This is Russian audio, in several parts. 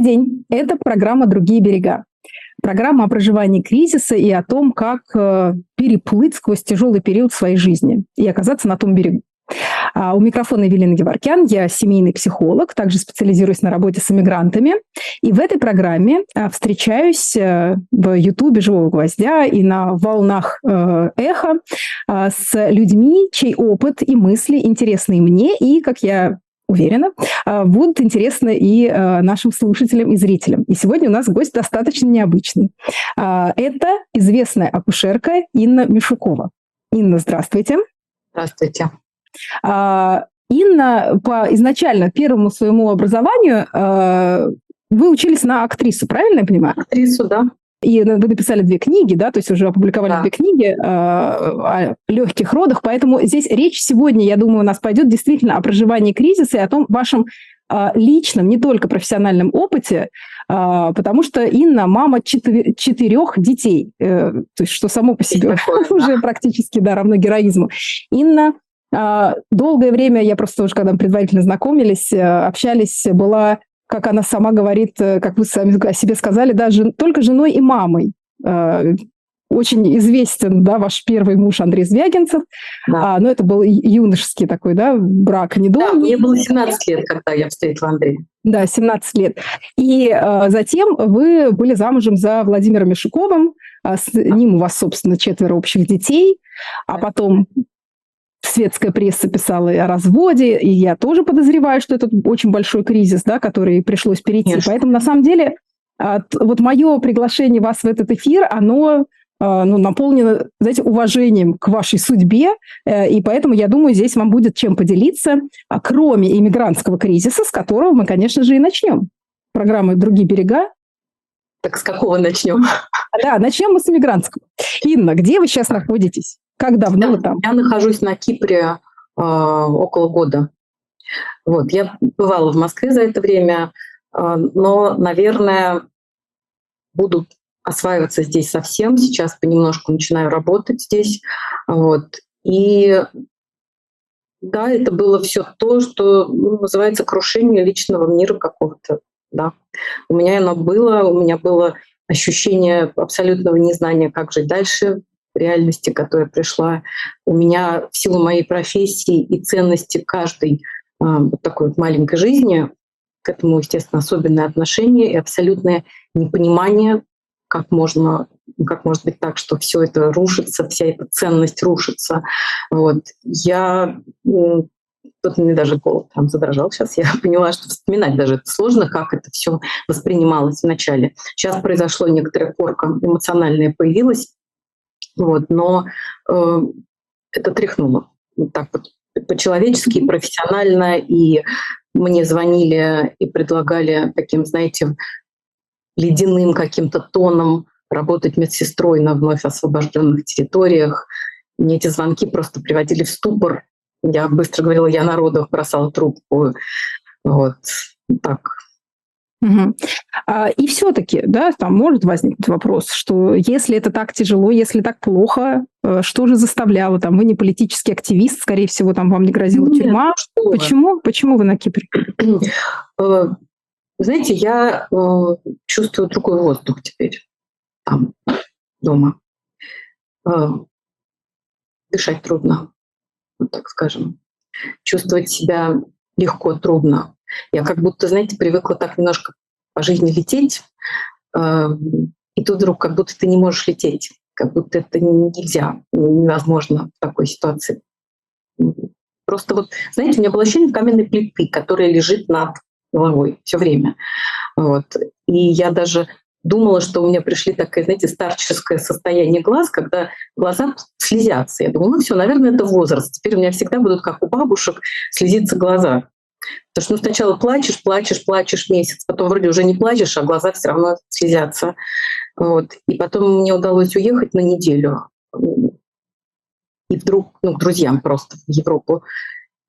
Добрый день. Это программа «Другие берега». Программа о проживании кризиса и о том, как э, переплыть сквозь тяжелый период своей жизни и оказаться на том берегу. А у микрофона Евелина Геворкян, я семейный психолог, также специализируюсь на работе с иммигрантами. И в этой программе а, встречаюсь э, в Ютубе «Живого гвоздя» и на волнах э, эхо а, с людьми, чей опыт и мысли интересны мне, и, как я уверена, а, будут интересны и нашим слушателям и зрителям. И сегодня у нас гость достаточно необычный. Это известная акушерка Инна Мишукова. Инна, здравствуйте. Здравствуйте. А, Инна по изначально первому своему образованию а, вы учились на актрису, правильно я понимаю? Актрису, да. И вы написали две книги, да, то есть уже опубликовали да. две книги э, о легких родах, поэтому здесь речь сегодня, я думаю, у нас пойдет действительно о проживании кризиса и о том вашем э, личном, не только профессиональном опыте, э, потому что Инна мама четы- четырех детей, э, то есть что само по себе уже практически да, равно героизму. Инна а, долгое время, я просто уже, когда мы предварительно знакомились, э, общались, была, как она сама говорит, э, как вы сами о себе сказали, да, жен, только женой и мамой. А, очень известен, да, ваш первый муж Андрей Звягинцев, да. а, но это был юношеский такой, да, брак недолгий. Да, мне было 17 лет, когда я встретила Андрея. Да, 17 лет. И а, затем вы были замужем за Владимиром Мишуковым, а, с ним у вас, собственно, четверо общих детей, а потом светская пресса писала о разводе, и я тоже подозреваю, что это очень большой кризис, да, который пришлось перейти. Конечно. Поэтому, на самом деле, вот мое приглашение вас в этот эфир, оно а, ну, наполнено, знаете, уважением к вашей судьбе, э, и поэтому, я думаю, здесь вам будет чем поделиться, а кроме иммигрантского кризиса, с которого мы, конечно же, и начнем. Программы «Другие берега». Так с какого начнем? Да, начнем мы с иммигрантского. Инна, где вы сейчас находитесь? Как давно я, вы там? Я нахожусь на Кипре э, около года. Вот, я бывала в Москве за это время, э, но, наверное, буду осваиваться здесь совсем. Сейчас понемножку начинаю работать здесь. Вот. И да, это было все то, что ну, называется крушение личного мира какого-то. Да. У меня оно было, у меня было ощущение абсолютного незнания, как жить дальше, реальности, которая пришла. У меня в силу моей профессии и ценности каждой а, вот такой вот маленькой жизни к этому, естественно, особенное отношение и абсолютное непонимание, как можно, как может быть так, что все это рушится, вся эта ценность рушится. Вот. Я Тут мне даже голос там задрожал сейчас. Я поняла, что вспоминать даже это сложно, как это все воспринималось вначале. Сейчас произошло некоторая порка эмоциональная появилась. Вот, но э, это тряхнуло. Вот так вот по-человечески, профессионально. И мне звонили и предлагали таким, знаете, ледяным каким-то тоном работать медсестрой на вновь освобожденных территориях. Мне эти звонки просто приводили в ступор. Я быстро говорила, я народу бросала трубку. Вот так. Угу. И все-таки, да, там может возникнуть вопрос, что если это так тяжело, если так плохо, э, что же заставляло? Там вы не политический активист, скорее всего, там вам не грозила Нет, тюрьма. Ну Почему? Вы? Почему вы на Кипре? Э, знаете, я э, чувствую другой воздух теперь там, дома. Дышать трудно, вот так скажем. Чувствовать себя легко, трудно. Я как будто, знаете, привыкла так немножко по жизни лететь, э, и тут вдруг как будто ты не можешь лететь, как будто это нельзя, невозможно в такой ситуации. Просто вот, знаете, у меня было ощущение каменной плиты, которая лежит над головой все время. Вот. И я даже думала, что у меня пришли такое, знаете, старческое состояние глаз, когда глаза слезятся. Я думала, ну все, наверное, это возраст. Теперь у меня всегда будут, как у бабушек, слезиться глаза. Потому что ну, сначала плачешь, плачешь, плачешь месяц, потом вроде уже не плачешь, а глаза все равно слезятся. Вот. И потом мне удалось уехать на неделю. И вдруг, ну, к друзьям просто в Европу.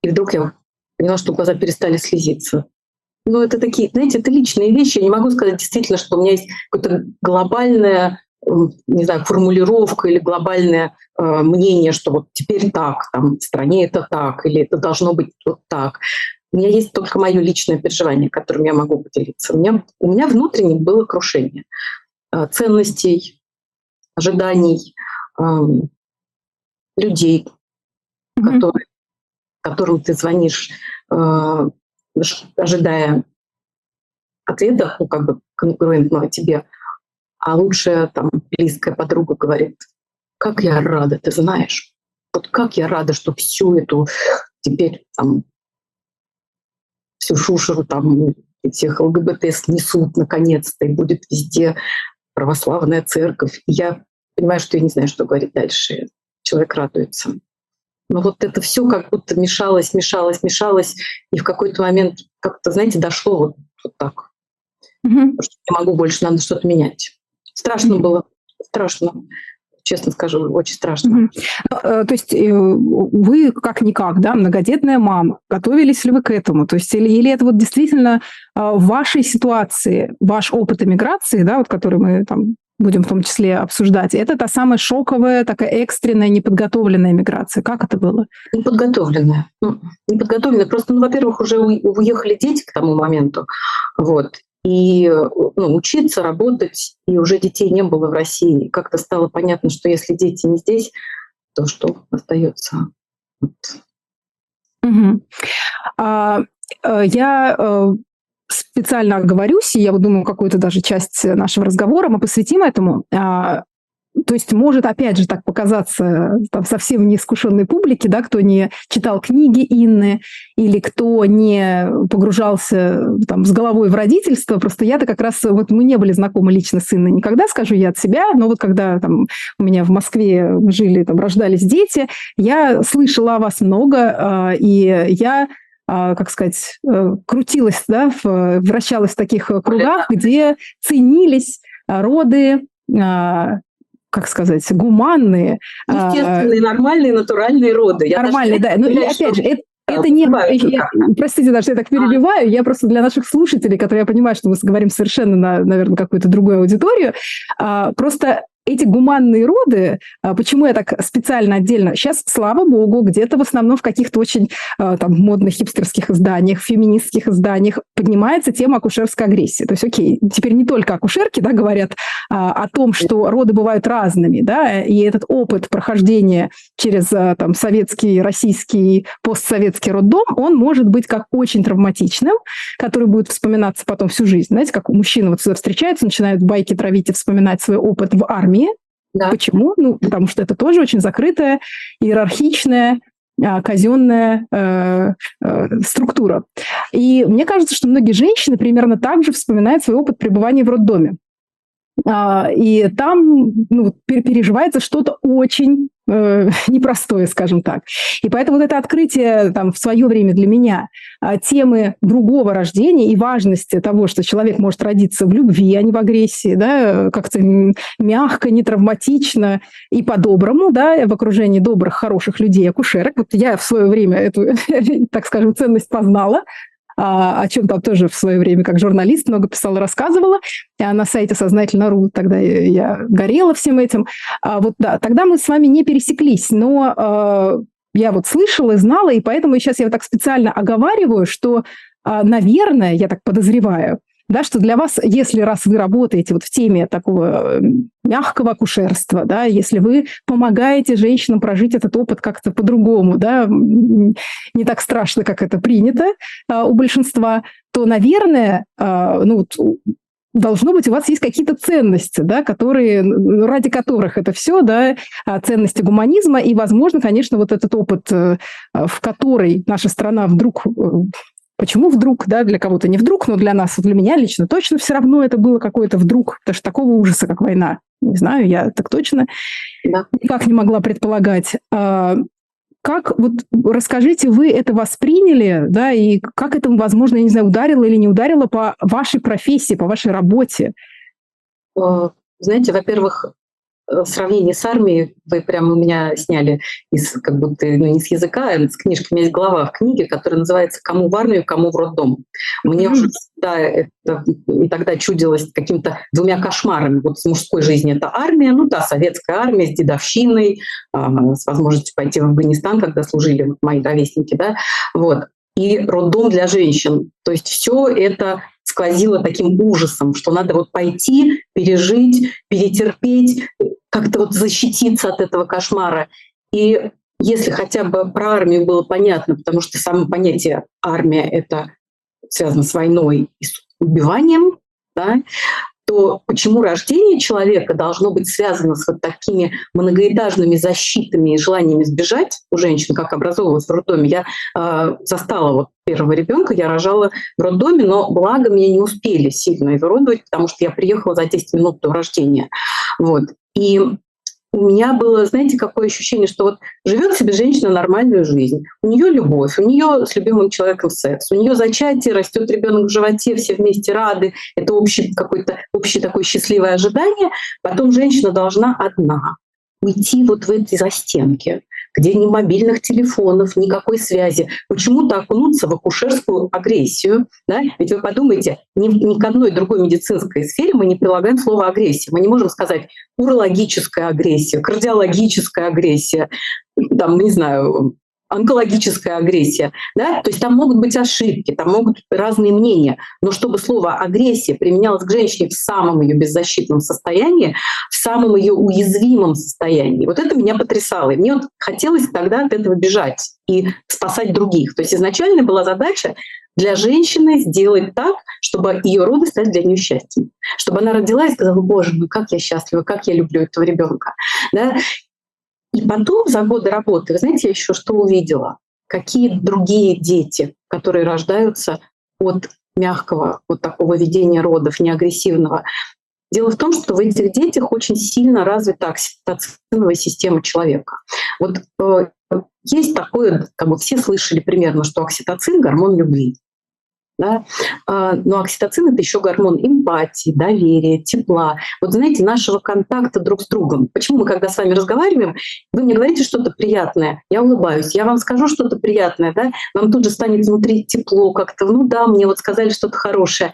И вдруг я поняла, что глаза перестали слезиться. Ну, это такие, знаете, это личные вещи. Я не могу сказать действительно, что у меня есть какое-то глобальное не знаю, формулировка или глобальное э, мнение, что вот теперь так, там в стране это так, или это должно быть вот так. У меня есть только мое личное переживание, которым я могу поделиться. У меня, у меня внутренне было крушение э, ценностей, ожиданий, э, людей, mm-hmm. которые, которым ты звонишь, э, ожидая ответа, ну, как бы конкурентного тебе, а лучшая там близкая подруга говорит, как я рада, ты знаешь, вот как я рада, что всю эту теперь там всю шушеру там всех ЛГБТ снесут наконец-то, и будет везде православная церковь. И я понимаю, что я не знаю, что говорить дальше. Человек радуется. Но вот это все как будто мешалось, мешалось, мешалось, и в какой-то момент как-то, знаете, дошло вот, вот так. Угу. Что не могу больше, надо что-то менять. Страшно угу. было, страшно честно скажу, очень страшно. Угу. То есть э, вы как-никак, да, многодетная мама, готовились ли вы к этому? То есть или, или это вот действительно а, в вашей ситуации, ваш опыт эмиграции, да, вот который мы там будем в том числе обсуждать, это та самая шоковая, такая экстренная, неподготовленная миграция. Как это было? Неподготовленная. Ну, неподготовленная. Просто, ну, во-первых, уже уехали дети к тому моменту. Вот. И ну, учиться, работать, и уже детей не было в России. Как-то стало понятно, что если дети не здесь, то что остается? Вот. Угу. А, э, я э, специально оговорюсь, и я думаю, какую-то даже часть нашего разговора мы посвятим этому. А, то есть может, опять же, так показаться там, совсем неискушенной публике, да, кто не читал книги Инны или кто не погружался там, с головой в родительство. Просто я-то как раз, вот мы не были знакомы лично с Инной никогда, скажу я от себя, но вот когда там, у меня в Москве жили, там, рождались дети, я слышала о вас много, а, и я а, как сказать, э, крутилась, да, вращалась в таких кругах, где ценились роды, а, как сказать, гуманные. Естественные, нормальные, натуральные роды. нормальные, да. Ну, и опять же, это, это не... Я, простите, даже я так перебиваю, я просто для наших слушателей, которые я понимаю, что мы говорим совершенно на, наверное, какую-то другую аудиторию, просто эти гуманные роды, а, почему я так специально отдельно, сейчас, слава богу, где-то в основном в каких-то очень а, там модных хипстерских изданиях, феминистских изданиях поднимается тема акушерской агрессии. То есть, окей, теперь не только акушерки да, говорят а, о том, что роды бывают разными, да, и этот опыт прохождения через там, советский, российский, постсоветский роддом, он может быть как очень травматичным, который будет вспоминаться потом всю жизнь. Знаете, как мужчины вот сюда встречаются, начинают байки травить и вспоминать свой опыт в армии, армии. Да. Почему? Ну, потому что это тоже очень закрытая, иерархичная, а, казенная э, э, структура. И мне кажется, что многие женщины примерно так же вспоминают свой опыт пребывания в роддоме. А, и там ну, переживается что-то очень э, непростое, скажем так. И поэтому вот это открытие там, в свое время для меня э, темы другого рождения и важности того, что человек может родиться в любви, а не в агрессии, да, как-то мягко, не травматично и по-доброму, да, в окружении добрых, хороших людей, акушерок. Вот я в свое время эту, так скажем, ценность познала, а, о чем там тоже в свое время как журналист много писала, рассказывала. А на сайте сознательно.ру тогда я горела всем этим. А вот да, тогда мы с вами не пересеклись, но а, я вот слышала, знала, и поэтому сейчас я вот так специально оговариваю, что, наверное, я так подозреваю, да, что для вас, если раз вы работаете вот в теме такого э, мягкого акушерства, да, если вы помогаете женщинам прожить этот опыт как-то по-другому, да, не так страшно, как это принято а, у большинства, то, наверное, а, ну, вот, должно быть, у вас есть какие-то ценности, да, которые, ради которых это все, да, а, ценности гуманизма, и, возможно, конечно, вот этот опыт, э, в который наша страна вдруг э, Почему вдруг, да, для кого-то не вдруг, но для нас, для меня лично точно все равно это было какое-то вдруг, потому что такого ужаса, как война, не знаю, я так точно да. никак не могла предполагать. А, как, вот расскажите, вы это восприняли, да, и как это, возможно, я не знаю, ударило или не ударило по вашей профессии, по вашей работе? Знаете, во-первых, в сравнении с армией вы прямо у меня сняли из как будто ну, не с языка, а с книжки. У меня есть глава в книге, которая называется «Кому в армию, кому в роддом». Мне mm-hmm. уже всегда это и тогда чудилось каким-то двумя кошмарами. Вот с мужской жизни это армия, ну да, советская армия с дедовщиной, э, с возможностью пойти в Афганистан, когда служили мои ровесники, да, вот. и роддом для женщин. То есть все это сквозило таким ужасом, что надо вот пойти, пережить, перетерпеть, как-то вот защититься от этого кошмара. И если хотя бы про армию было понятно, потому что само понятие армия — это связано с войной и с убиванием, да, то почему рождение человека должно быть связано с вот такими многоэтажными защитами и желаниями сбежать у женщин, как образовывалось в роддоме. Я э, застала вот первого ребенка, я рожала в роддоме, но благо меня не успели сильно изуродовать, потому что я приехала за 10 минут до рождения. Вот. И у меня было, знаете, какое ощущение, что вот живет себе женщина нормальную жизнь, у нее любовь, у нее с любимым человеком секс, у нее зачатие, растет ребенок в животе, все вместе рады, это общий какой-то общее такое счастливое ожидание. Потом женщина должна одна уйти вот в эти застенки, где ни мобильных телефонов, никакой связи. Почему-то окунуться в акушерскую агрессию. Да? Ведь вы подумайте, ни, ни к одной другой медицинской сфере мы не прилагаем слово агрессия. Мы не можем сказать урологическая агрессия, кардиологическая агрессия, там, не знаю, онкологическая агрессия. Да? То есть там могут быть ошибки, там могут быть разные мнения. Но чтобы слово агрессия применялось к женщине в самом ее беззащитном состоянии, в самом ее уязвимом состоянии, вот это меня потрясало. И мне вот хотелось тогда от этого бежать и спасать других. То есть изначально была задача для женщины сделать так, чтобы ее роды стали для нее счастьем. Чтобы она родилась и сказала, боже мой, как я счастлива, как я люблю этого ребенка. Да? И потом за годы работы, вы знаете, я еще что увидела? Какие другие дети, которые рождаются от мягкого вот такого ведения родов, неагрессивного. Дело в том, что в этих детях очень сильно развита окситоциновая система человека. Вот э, есть такое, как бы все слышали примерно, что окситоцин — гормон любви. Да? А, но окситоцин — это еще гормон эмпатии, доверия, тепла. Вот знаете, нашего контакта друг с другом. Почему мы, когда с вами разговариваем, вы мне говорите что-то приятное, я улыбаюсь, я вам скажу что-то приятное, да? вам тут же станет внутри тепло как-то, ну да, мне вот сказали что-то хорошее.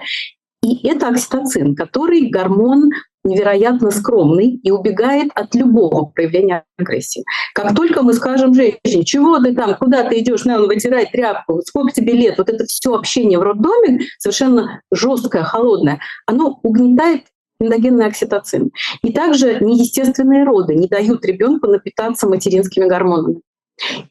И это окситоцин, который гормон невероятно скромный и убегает от любого проявления агрессии. Как только мы скажем женщине, чего ты там, куда ты идешь, на, он вытирай тряпку, сколько тебе лет, вот это все общение в роддоме совершенно жесткое, холодное, оно угнетает эндогенный окситоцин. И также неестественные роды не дают ребенку напитаться материнскими гормонами.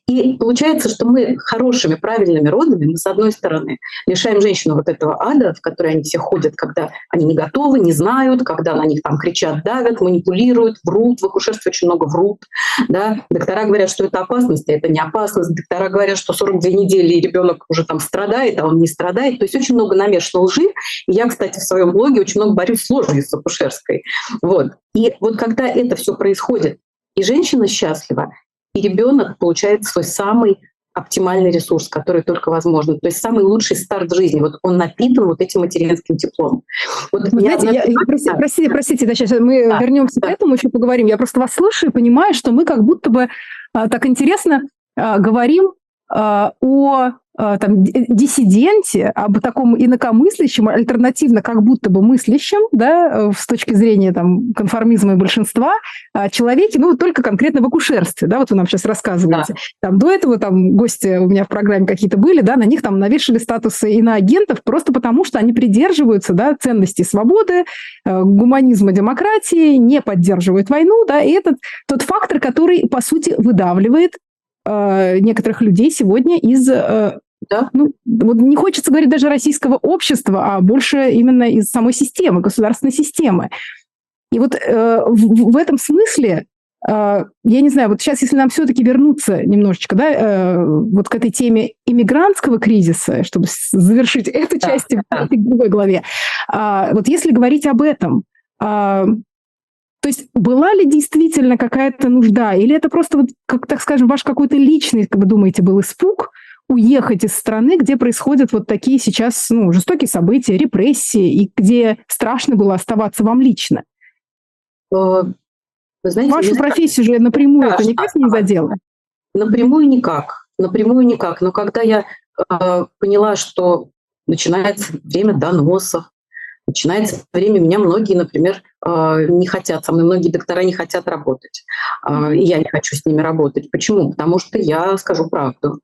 И получается, что мы хорошими, правильными родами, мы, с одной стороны, лишаем женщину вот этого ада, в который они все ходят, когда они не готовы, не знают, когда на них там кричат, давят, манипулируют, врут. В акушерстве очень много врут. Да? Доктора говорят, что это опасность, а это не опасность. Доктора говорят, что 42 недели и ребенок уже там страдает, а он не страдает. То есть очень много намешано лжи. И я, кстати, в своем блоге очень много борюсь с ложью с акушерской. Вот. И вот когда это все происходит, и женщина счастлива, и ребенок получает свой самый оптимальный ресурс, который только возможно. То есть самый лучший старт в жизни. Вот он напитан вот этим материнским теплом. Вот Вы знаете, я, я, простите, простите, простите, да, сейчас мы да, вернемся да. к этому, еще поговорим. Я просто вас слушаю и понимаю, что мы как будто бы а, так интересно а, говорим о а, там, диссиденте, об таком инакомыслящем, альтернативно как будто бы мыслящем, да, с точки зрения там, конформизма и большинства, а, человеке, ну, только конкретно в акушерстве, да, вот вы нам сейчас рассказываете. Да. Там до этого там гости у меня в программе какие-то были, да, на них там навешали статусы иноагентов просто потому, что они придерживаются, да, ценностей свободы, э, гуманизма, демократии, не поддерживают войну, да, и это тот фактор, который, по сути, выдавливает э, некоторых людей сегодня из э, да? Ну, вот не хочется говорить даже российского общества, а больше именно из самой системы, государственной системы. И вот э, в, в этом смысле, э, я не знаю, вот сейчас, если нам все-таки вернуться немножечко, да, э, вот к этой теме иммигрантского кризиса, чтобы завершить эту да, часть да. в другой главе, э, вот если говорить об этом, э, то есть была ли действительно какая-то нужда, или это просто, вот, как, так скажем, ваш какой-то личный, как вы думаете, был испуг, уехать из страны, где происходят вот такие сейчас ну, жестокие события, репрессии, и где страшно было оставаться вам лично? Э, вы знаете, Вашу профессию же напрямую это никак не задело? Напрямую никак. Напрямую никак. Но когда я э, поняла, что начинается время доносов, начинается время, меня многие, например, э, не хотят, со мной многие доктора не хотят работать. Э, и я не хочу с ними работать. Почему? Потому что я скажу правду.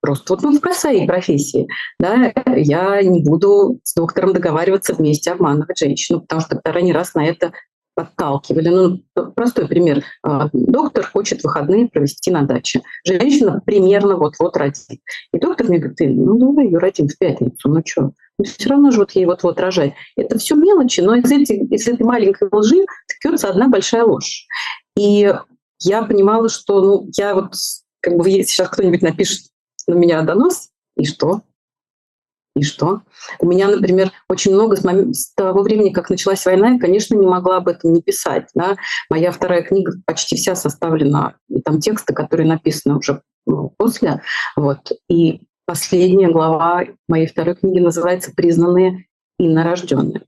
Просто вот ну, в своей профессии, да, я не буду с доктором договариваться вместе обманывать женщину, потому что доктора не раз на это подталкивали. Ну, простой пример. А, доктор хочет выходные провести на даче. Женщина примерно вот-вот родит. И доктор мне говорит, ну давай ее родим в пятницу, ну что? Ну, все равно же вот ей вот-вот рожать. Это все мелочи, но из, этой, из этой маленькой лжи ткется одна большая ложь. И я понимала, что ну, я вот, как бы сейчас кто-нибудь напишет на меня донос, и что? И что? У меня, например, очень много с, мом... с того времени, как началась война, я, конечно, не могла об этом не писать. Да? Моя вторая книга почти вся составлена, там тексты, которые написаны уже ну, после. Вот. И последняя глава моей второй книги называется «Признанные инорожденными».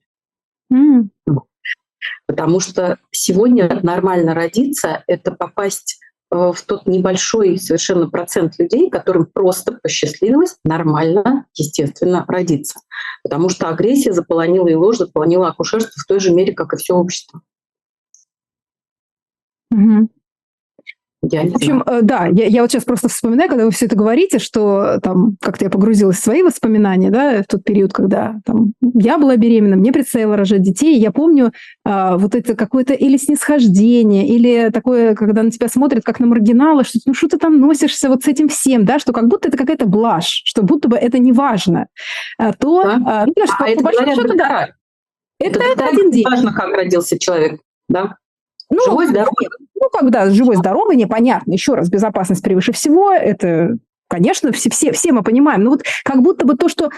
Mm. Потому что сегодня нормально родиться — это попасть в тот небольшой совершенно процент людей, которым просто посчастливилось нормально, естественно, родиться. Потому что агрессия заполонила и ложь, заполонила акушерство в той же мере, как и все общество. Угу. Я в общем, знаю. Э, да, я, я вот сейчас просто вспоминаю, когда вы все это говорите, что там как-то я погрузилась в свои воспоминания, да, в тот период, когда там я была беременна, мне предстояло рожать детей. Я помню а, вот это какое-то или снисхождение, или такое, когда на тебя смотрят как на маргинала, что ну что ты там носишься вот с этим всем, да, что как будто это какая-то блажь, что будто бы это не важно. А, то, да? а, ну, а по, это по большому счету, да. Это, это, это один день. Важно, как родился человек, да. Ну, живой, здоровый. Ну, когда живой, здоровый, непонятно. Еще раз, безопасность превыше всего. Это, конечно, все, все, все мы понимаем. Но вот как будто бы то, что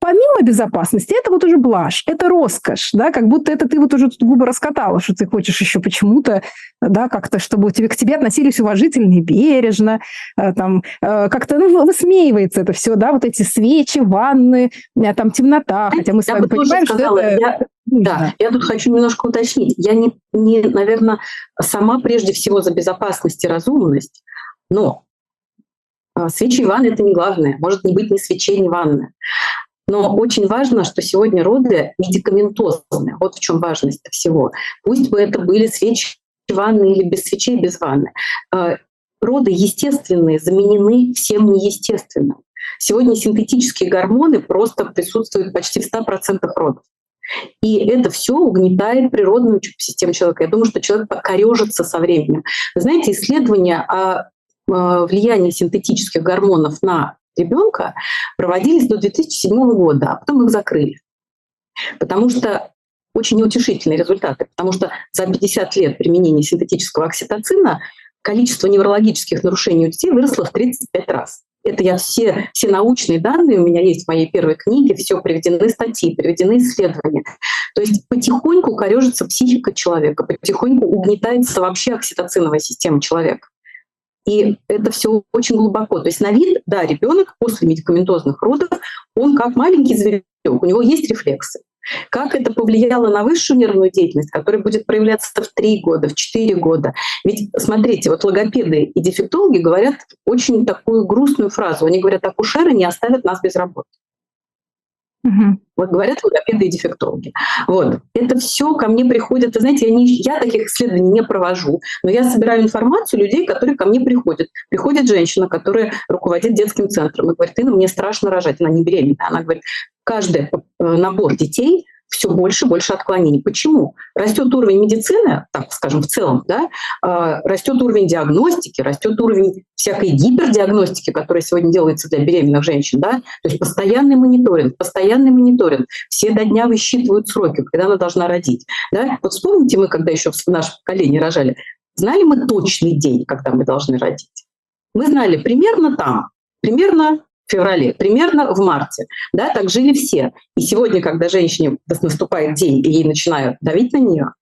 помимо безопасности, это вот уже блажь, это роскошь, да, как будто это ты вот уже тут губы раскатала, что ты хочешь еще почему-то, да, как-то, чтобы тебе, к тебе относились уважительно и бережно, э, там, э, как-то, ну, высмеивается это все, да, вот эти свечи, ванны, э, там, темнота, хотя мы с вами понимаем, сказала, что это... Я... Да, я тут хочу немножко уточнить. Я не, не, наверное, сама прежде всего за безопасность и разумность, но свечи и ванны – это не главное. Может не быть ни свечей, ни ванны. Но очень важно, что сегодня роды медикаментозные. Вот в чем важность всего. Пусть бы это были свечи ванны или без свечей, без ванны. Э, роды естественные заменены всем неестественным. Сегодня синтетические гормоны просто присутствуют почти в 100% родов. И это все угнетает природную систему человека. Я думаю, что человек покорежится со временем. Вы знаете, исследования о э, влиянии синтетических гормонов на ребенка проводились до 2007 года, а потом их закрыли. Потому что очень неутешительные результаты, потому что за 50 лет применения синтетического окситоцина количество неврологических нарушений у детей выросло в 35 раз. Это я все, все научные данные у меня есть в моей первой книге, все приведены статьи, приведены исследования. То есть потихоньку корежится психика человека, потихоньку угнетается вообще окситоциновая система человека. И это все очень глубоко. То есть на вид, да, ребенок после медикаментозных родов, он как маленький зверек, у него есть рефлексы. Как это повлияло на высшую нервную деятельность, которая будет проявляться в 3 года, в 4 года? Ведь, смотрите, вот логопеды и дефектологи говорят очень такую грустную фразу. Они говорят, акушеры не оставят нас без работы. Угу. Вот говорят логопеды и дефектологи. Вот. Это все ко мне приходит. Вы знаете, я, не, я таких исследований не провожу, но я собираю информацию людей, которые ко мне приходят. Приходит женщина, которая руководит детским центром и говорит, ну, мне страшно рожать. Она не беременная. Она говорит, каждый э, набор детей все больше и больше отклонений. Почему? Растет уровень медицины, так скажем, в целом, да, а, растет уровень диагностики, растет уровень всякой гипердиагностики, которая сегодня делается для беременных женщин, да, то есть постоянный мониторинг, постоянный мониторинг, все до дня высчитывают сроки, когда она должна родить, да. Вот вспомните мы, когда еще в наше поколение рожали, знали мы точный день, когда мы должны родить? Мы знали примерно там, примерно феврале, примерно в марте. Да, так жили все. И сегодня, когда женщине наступает день, и ей начинают давить на нее,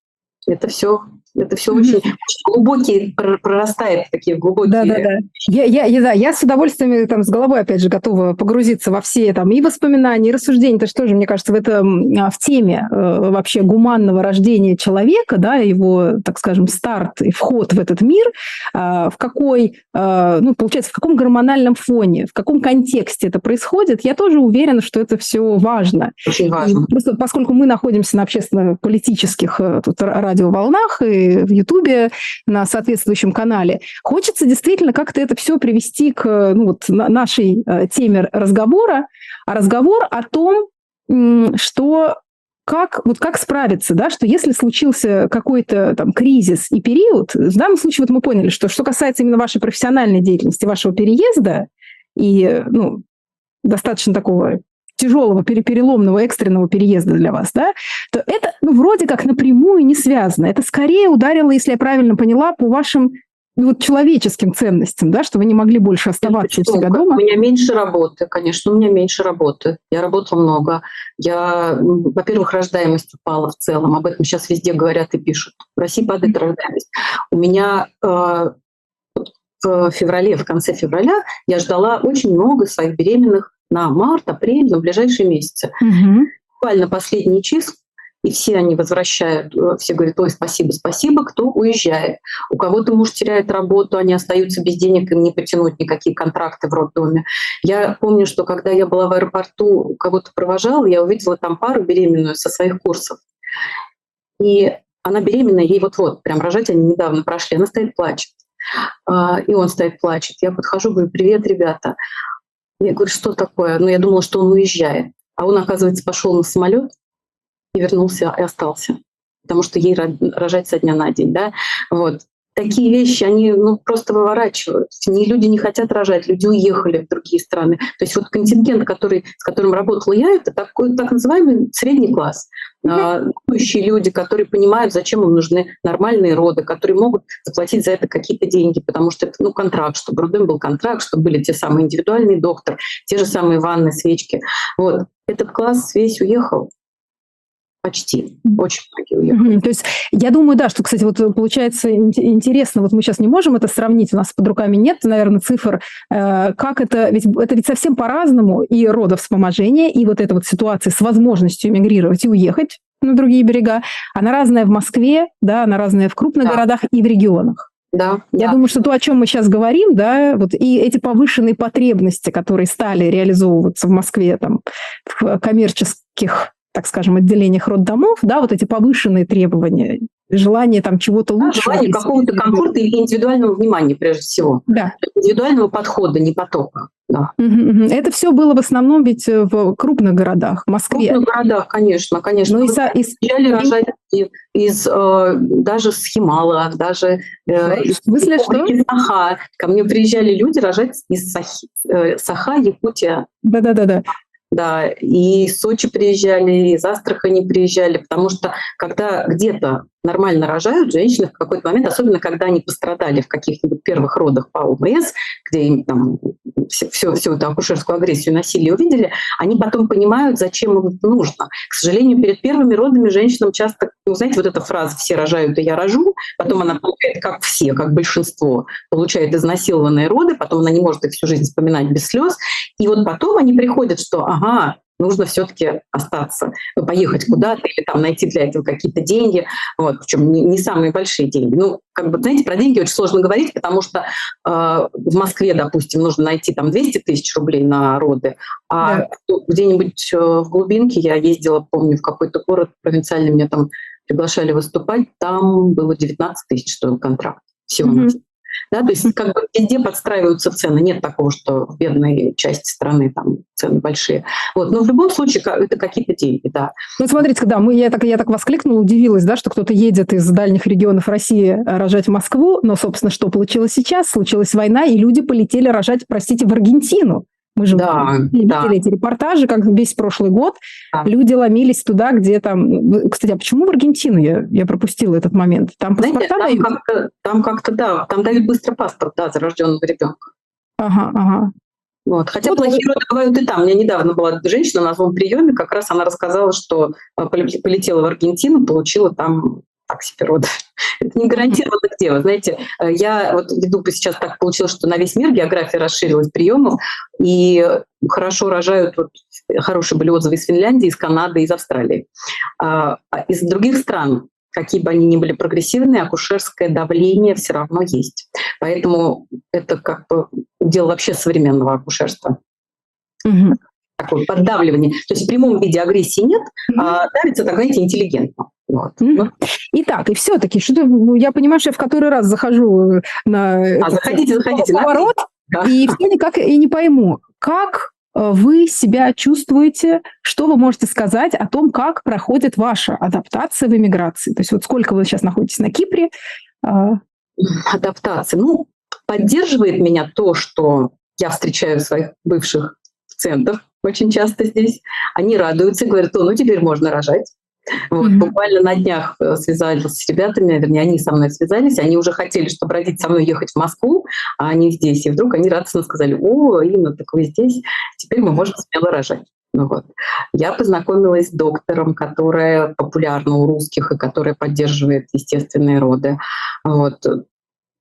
это все это все mm-hmm. очень, очень глубокие, прорастает такие глубокие. Да, да, да. Я, я, я, да, я с удовольствием там с головой, опять же, готова погрузиться во все там и воспоминания, и рассуждения. Это что же, мне кажется, в этом а, в теме э, вообще гуманного рождения человека, да, его, так скажем, старт и вход в этот мир, э, в какой, э, ну, получается, в каком гормональном фоне, в каком контексте это происходит, я тоже уверена, что это все важно. Очень важно. И просто поскольку мы находимся на общественно-политических э, тут радиоволнах и в Ютубе, на соответствующем канале. Хочется действительно как-то это все привести к ну, вот, нашей э, теме разговора, а разговор о том, что как, вот как справиться, да, что если случился какой-то там кризис и период, в данном случае вот мы поняли, что что касается именно вашей профессиональной деятельности, вашего переезда и ну, достаточно такого тяжелого, переломного, экстренного переезда для вас, да, то это ну, вроде как напрямую не связано. Это скорее ударило, если я правильно поняла, по вашим ну, вот человеческим ценностям, да, что вы не могли больше оставаться у себя дома? У меня меньше работы, конечно, у меня меньше работы. Я работала много. Я, во-первых, рождаемость упала в целом. Об этом сейчас везде говорят и пишут. В России падает рождаемость. У меня э, в феврале, в конце февраля, я ждала очень много своих беременных на март, апрель, на ближайшие месяцы. Угу. Буквально последние числа и все они возвращают, э, все говорят, ой, спасибо, спасибо, кто уезжает. У кого-то муж теряет работу, они остаются без денег, им не потянуть никакие контракты в роддоме. Я помню, что когда я была в аэропорту, кого-то провожала, я увидела там пару беременную со своих курсов. И она беременная, ей вот-вот, прям рожать они недавно прошли, она стоит плачет. А, и он стоит плачет. Я подхожу, говорю, привет, ребята. Я говорю, что такое? Ну, я думала, что он уезжает. А он, оказывается, пошел на самолет, и вернулся и остался потому что ей рожать со дня на день, да, вот. Такие вещи, они ну, просто выворачивают. Не, люди не хотят рожать, люди уехали в другие страны. То есть вот контингент, который, с которым работала я, это такой так называемый средний класс. Думающие люди, которые понимают, зачем им нужны нормальные роды, которые могут заплатить за это какие-то деньги, потому что это ну, контракт, чтобы родом был контракт, чтобы были те самые индивидуальные докторы, те же самые ванны, свечки. Вот. Этот класс весь уехал почти. Очень многие уехали. То есть я думаю, да, что, кстати, вот получается интересно, вот мы сейчас не можем это сравнить, у нас под руками нет, наверное, цифр, э, как это, ведь это ведь совсем по-разному, и родовспоможение, и вот эта вот ситуация с возможностью эмигрировать и уехать на другие берега, она разная в Москве, да, она разная в крупных да. городах и в регионах. Да, Я да. думаю, что то, о чем мы сейчас говорим, да, вот и эти повышенные потребности, которые стали реализовываться в Москве там, в коммерческих так скажем, отделениях роддомов, да, вот эти повышенные требования, желание там чего-то лучшего. желание какого-то комфорта и индивидуального внимания, прежде всего. Да. Индивидуального подхода, не потока. Да. Это все было в основном ведь в крупных городах, в Москве. В крупных городах, конечно, конечно. Ну, и, из... рожать из, э, даже с Химала, даже э, из, смысле, что? из Саха. Ко мне приезжали люди рожать из Сахи, э, Саха, Якутия. Да-да-да. Да, и из Сочи приезжали, из Астрахани приезжали, потому что когда где-то нормально рожают женщины в какой-то момент, особенно когда они пострадали в каких-нибудь первых родах по ОМС, где им там все, все, всю эту акушерскую агрессию, насилие увидели, они потом понимают, зачем им это нужно. К сожалению, перед первыми родами женщинам часто, ну, знаете, вот эта фраза «все рожают, и я рожу», потом она получает, как все, как большинство, получает изнасилованные роды, потом она не может их всю жизнь вспоминать без слез, и вот потом они приходят, что ага, нужно все-таки остаться, ну, поехать куда-то или там найти для этого какие-то деньги, вот, причем не, не самые большие деньги. Ну, как бы, знаете, про деньги очень сложно говорить, потому что э, в Москве, допустим, нужно найти там 200 тысяч рублей на роды, а да. где-нибудь э, в глубинке я ездила, помню, в какой-то город провинциальный, меня там приглашали выступать, там было 19 тысяч стоил контракт всего mm-hmm. Да, то есть как бы везде подстраиваются цены. Нет такого, что в бедной части страны там цены большие. Вот. Но в любом случае это какие-то деньги, да. Ну, смотрите, когда мы, я, так, я так воскликнула, удивилась, да, что кто-то едет из дальних регионов России э, рожать в Москву, но, собственно, что получилось сейчас? Случилась война, и люди полетели рожать, простите, в Аргентину. Мы же да, видели да. эти репортажи, как весь прошлый год. Да. Люди ломились туда, где там... Кстати, а почему в Аргентину я, я пропустила этот момент? Там паспорта там Как-то, там как-то, да, там дают быстро паспорт, да, за рожденного ребенка. Ага, ага. Вот. Хотя вот, плохие роды бывают и там. У меня недавно была женщина на своем приеме, как раз она рассказала, что а, полетела в Аргентину, получила там так себе роды. Это не гарантированно где. Вы знаете, э, я вот веду сейчас так получилось, что на весь мир география расширилась приемов, и хорошо рожают, вот, хорошие были отзывы из Финляндии, из Канады, из Австралии. А, а из других стран какие бы они ни были прогрессивные, акушерское давление все равно есть. Поэтому это как бы дело вообще современного акушерства. Угу. Такое поддавливание. То есть в прямом виде агрессии нет, mm-hmm. а давится, так знаете, интеллигентно. Вот. Mm-hmm. Итак, и все-таки, что ну, я понимаю, что я в который раз захожу на а, заходите, заходите, поворот, да. и все никак и не пойму, как э, вы себя чувствуете, что вы можете сказать о том, как проходит ваша адаптация в эмиграции? То есть вот сколько вы сейчас находитесь на Кипре? А, адаптация. Ну, поддерживает меня то, что я встречаю своих бывших центров очень часто здесь. Они радуются говорят, о, ну теперь можно рожать. Вот, mm-hmm. Буквально на днях э, связались с ребятами, вернее, они со мной связались, они уже хотели, чтобы родить со мной ехать в Москву, а они здесь. И вдруг они радостно сказали, о, Инна, так вы здесь, теперь мы можем смело рожать. Ну, вот. Я познакомилась с доктором, которая популярна у русских и которая поддерживает естественные роды. Вот.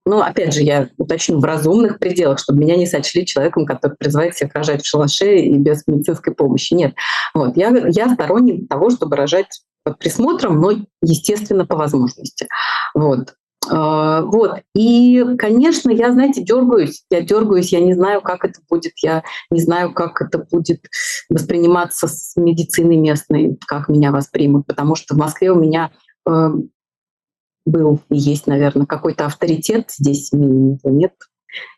Ну, опять же, я уточню, в разумных пределах, чтобы меня не сочли человеком, который призывает всех рожать в шалаше и без медицинской помощи. Нет. Вот. Я, я сторонник того, чтобы рожать под присмотром, но, естественно, по возможности. Вот. А, вот. И, конечно, я, знаете, дергаюсь. Я дергаюсь, я не знаю, как это будет. Я не знаю, как это будет восприниматься с медициной местной, как меня воспримут. Потому что в Москве у меня э, был и есть, наверное, какой-то авторитет, здесь его нет.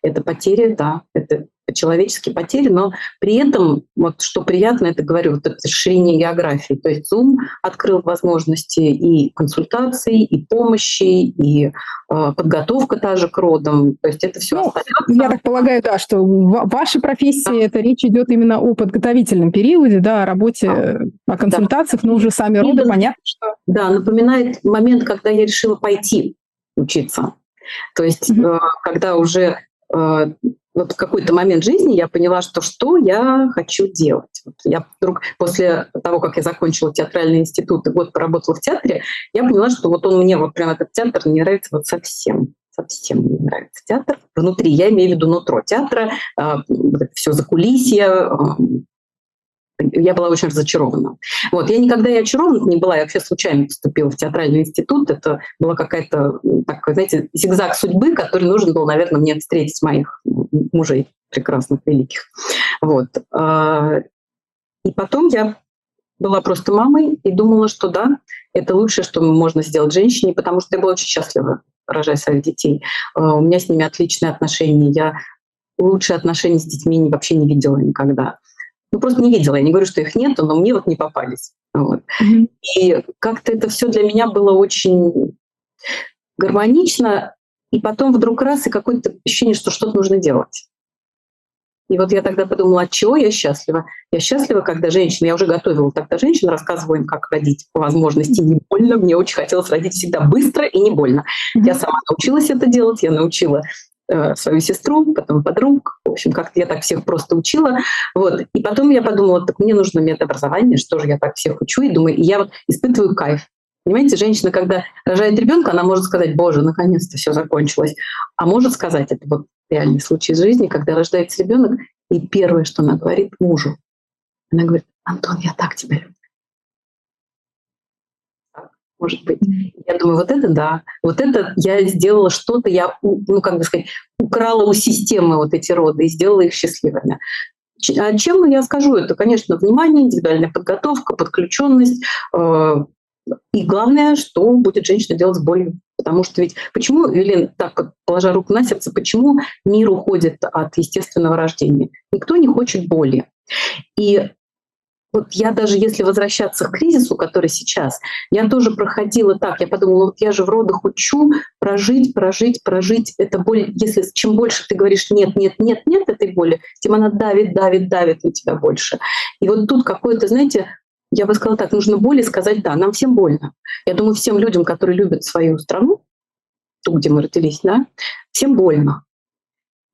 Это потери, да, это человеческие потери, но при этом, вот что приятно, это говорю, вот это расширение географии. То есть Zoom открыл возможности и консультаций, и помощи, и э, подготовка та же к родам. То есть это все ну, Я так полагаю, да, что в вашей профессии да. это речь идет именно о подготовительном периоде, да, о работе, да. о консультациях, да. но уже сами роды, и, понятно, что... Да, напоминает момент, когда я решила пойти учиться. То есть, mm-hmm. когда уже э, вот в какой-то момент жизни я поняла, что что я хочу делать. Вот я вдруг после того, как я закончила театральный институт и год поработала в театре, я поняла, что вот он мне, вот прям этот театр не нравится вот совсем совсем не нравится театр. Внутри, я имею в виду нутро театра, а, все за кулисье, я была очень разочарована. Вот. Я никогда и очарована не была, я вообще случайно поступила в театральный институт. Это была какая-то, такой, знаете, зигзаг судьбы, который нужен был, наверное, мне встретить моих мужей прекрасных, великих. Вот. А, и потом я была просто мамой и думала, что да, это лучшее, что можно сделать женщине, потому что я была очень счастлива, рожая своих детей. А, у меня с ними отличные отношения. Я лучшие отношения с детьми вообще не видела никогда ну, просто не видела. Я не говорю, что их нету, но мне вот не попались. Вот. Mm-hmm. И как-то это все для меня было очень гармонично, и потом вдруг раз, и какое-то ощущение, что что-то нужно делать. И вот я тогда подумала, от чего я счастлива? Я счастлива, когда женщина, я уже готовила тогда женщин, рассказываю им, как родить по возможности не больно. Мне очень хотелось родить всегда быстро и не больно. Mm-hmm. Я сама научилась это делать, я научила свою сестру, потом подруг. В общем, как-то я так всех просто учила. Вот. И потом я подумала, так мне нужно медобразование, что же я так всех учу, и думаю, и я вот испытываю кайф. Понимаете, женщина, когда рожает ребенка, она может сказать, боже, наконец-то все закончилось. А может сказать, это вот реальный случай из жизни, когда рождается ребенок, и первое, что она говорит мужу, она говорит, Антон, я так тебя люблю может быть. Я думаю, вот это да, вот это я сделала что-то, я, ну, как бы сказать, украла у системы вот эти роды и сделала их счастливыми. А чем я скажу? Это, конечно, внимание, индивидуальная подготовка, подключенность. Э, и главное, что будет женщина делать с болью. Потому что ведь почему, Елена, так положа руку на сердце, почему мир уходит от естественного рождения? Никто не хочет боли. И вот я даже если возвращаться к кризису, который сейчас, я тоже проходила так, я подумала, вот я же в родах учу прожить, прожить, прожить. Это боль, если чем больше ты говоришь нет, нет, нет, нет этой боли, тем она давит, давит, давит на тебя больше. И вот тут какое-то, знаете, я бы сказала так, нужно боли сказать да, нам всем больно. Я думаю, всем людям, которые любят свою страну, ту, где мы родились, да, всем больно.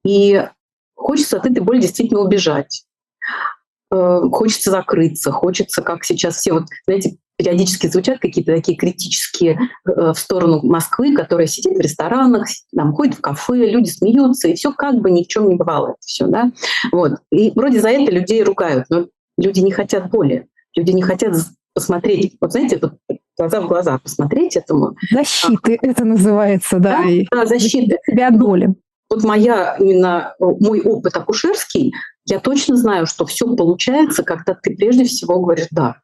И хочется от этой боли действительно убежать. Э, хочется закрыться, хочется, как сейчас все, вот, знаете, периодически звучат какие-то такие критические э, в сторону Москвы, которая сидит в ресторанах, там, ходит в кафе, люди смеются, и все как бы ни в чем не бывало. Это все, да? вот. И вроде за это людей ругают, но люди не хотят боли, люди не хотят посмотреть, вот знаете, вот глаза в глаза посмотреть этому. Защиты а, это называется, да. Да, да защиты. Себя от боли. Вот моя именно мой опыт акушерский Я точно знаю, что все получается, когда ты прежде всего говоришь «да»,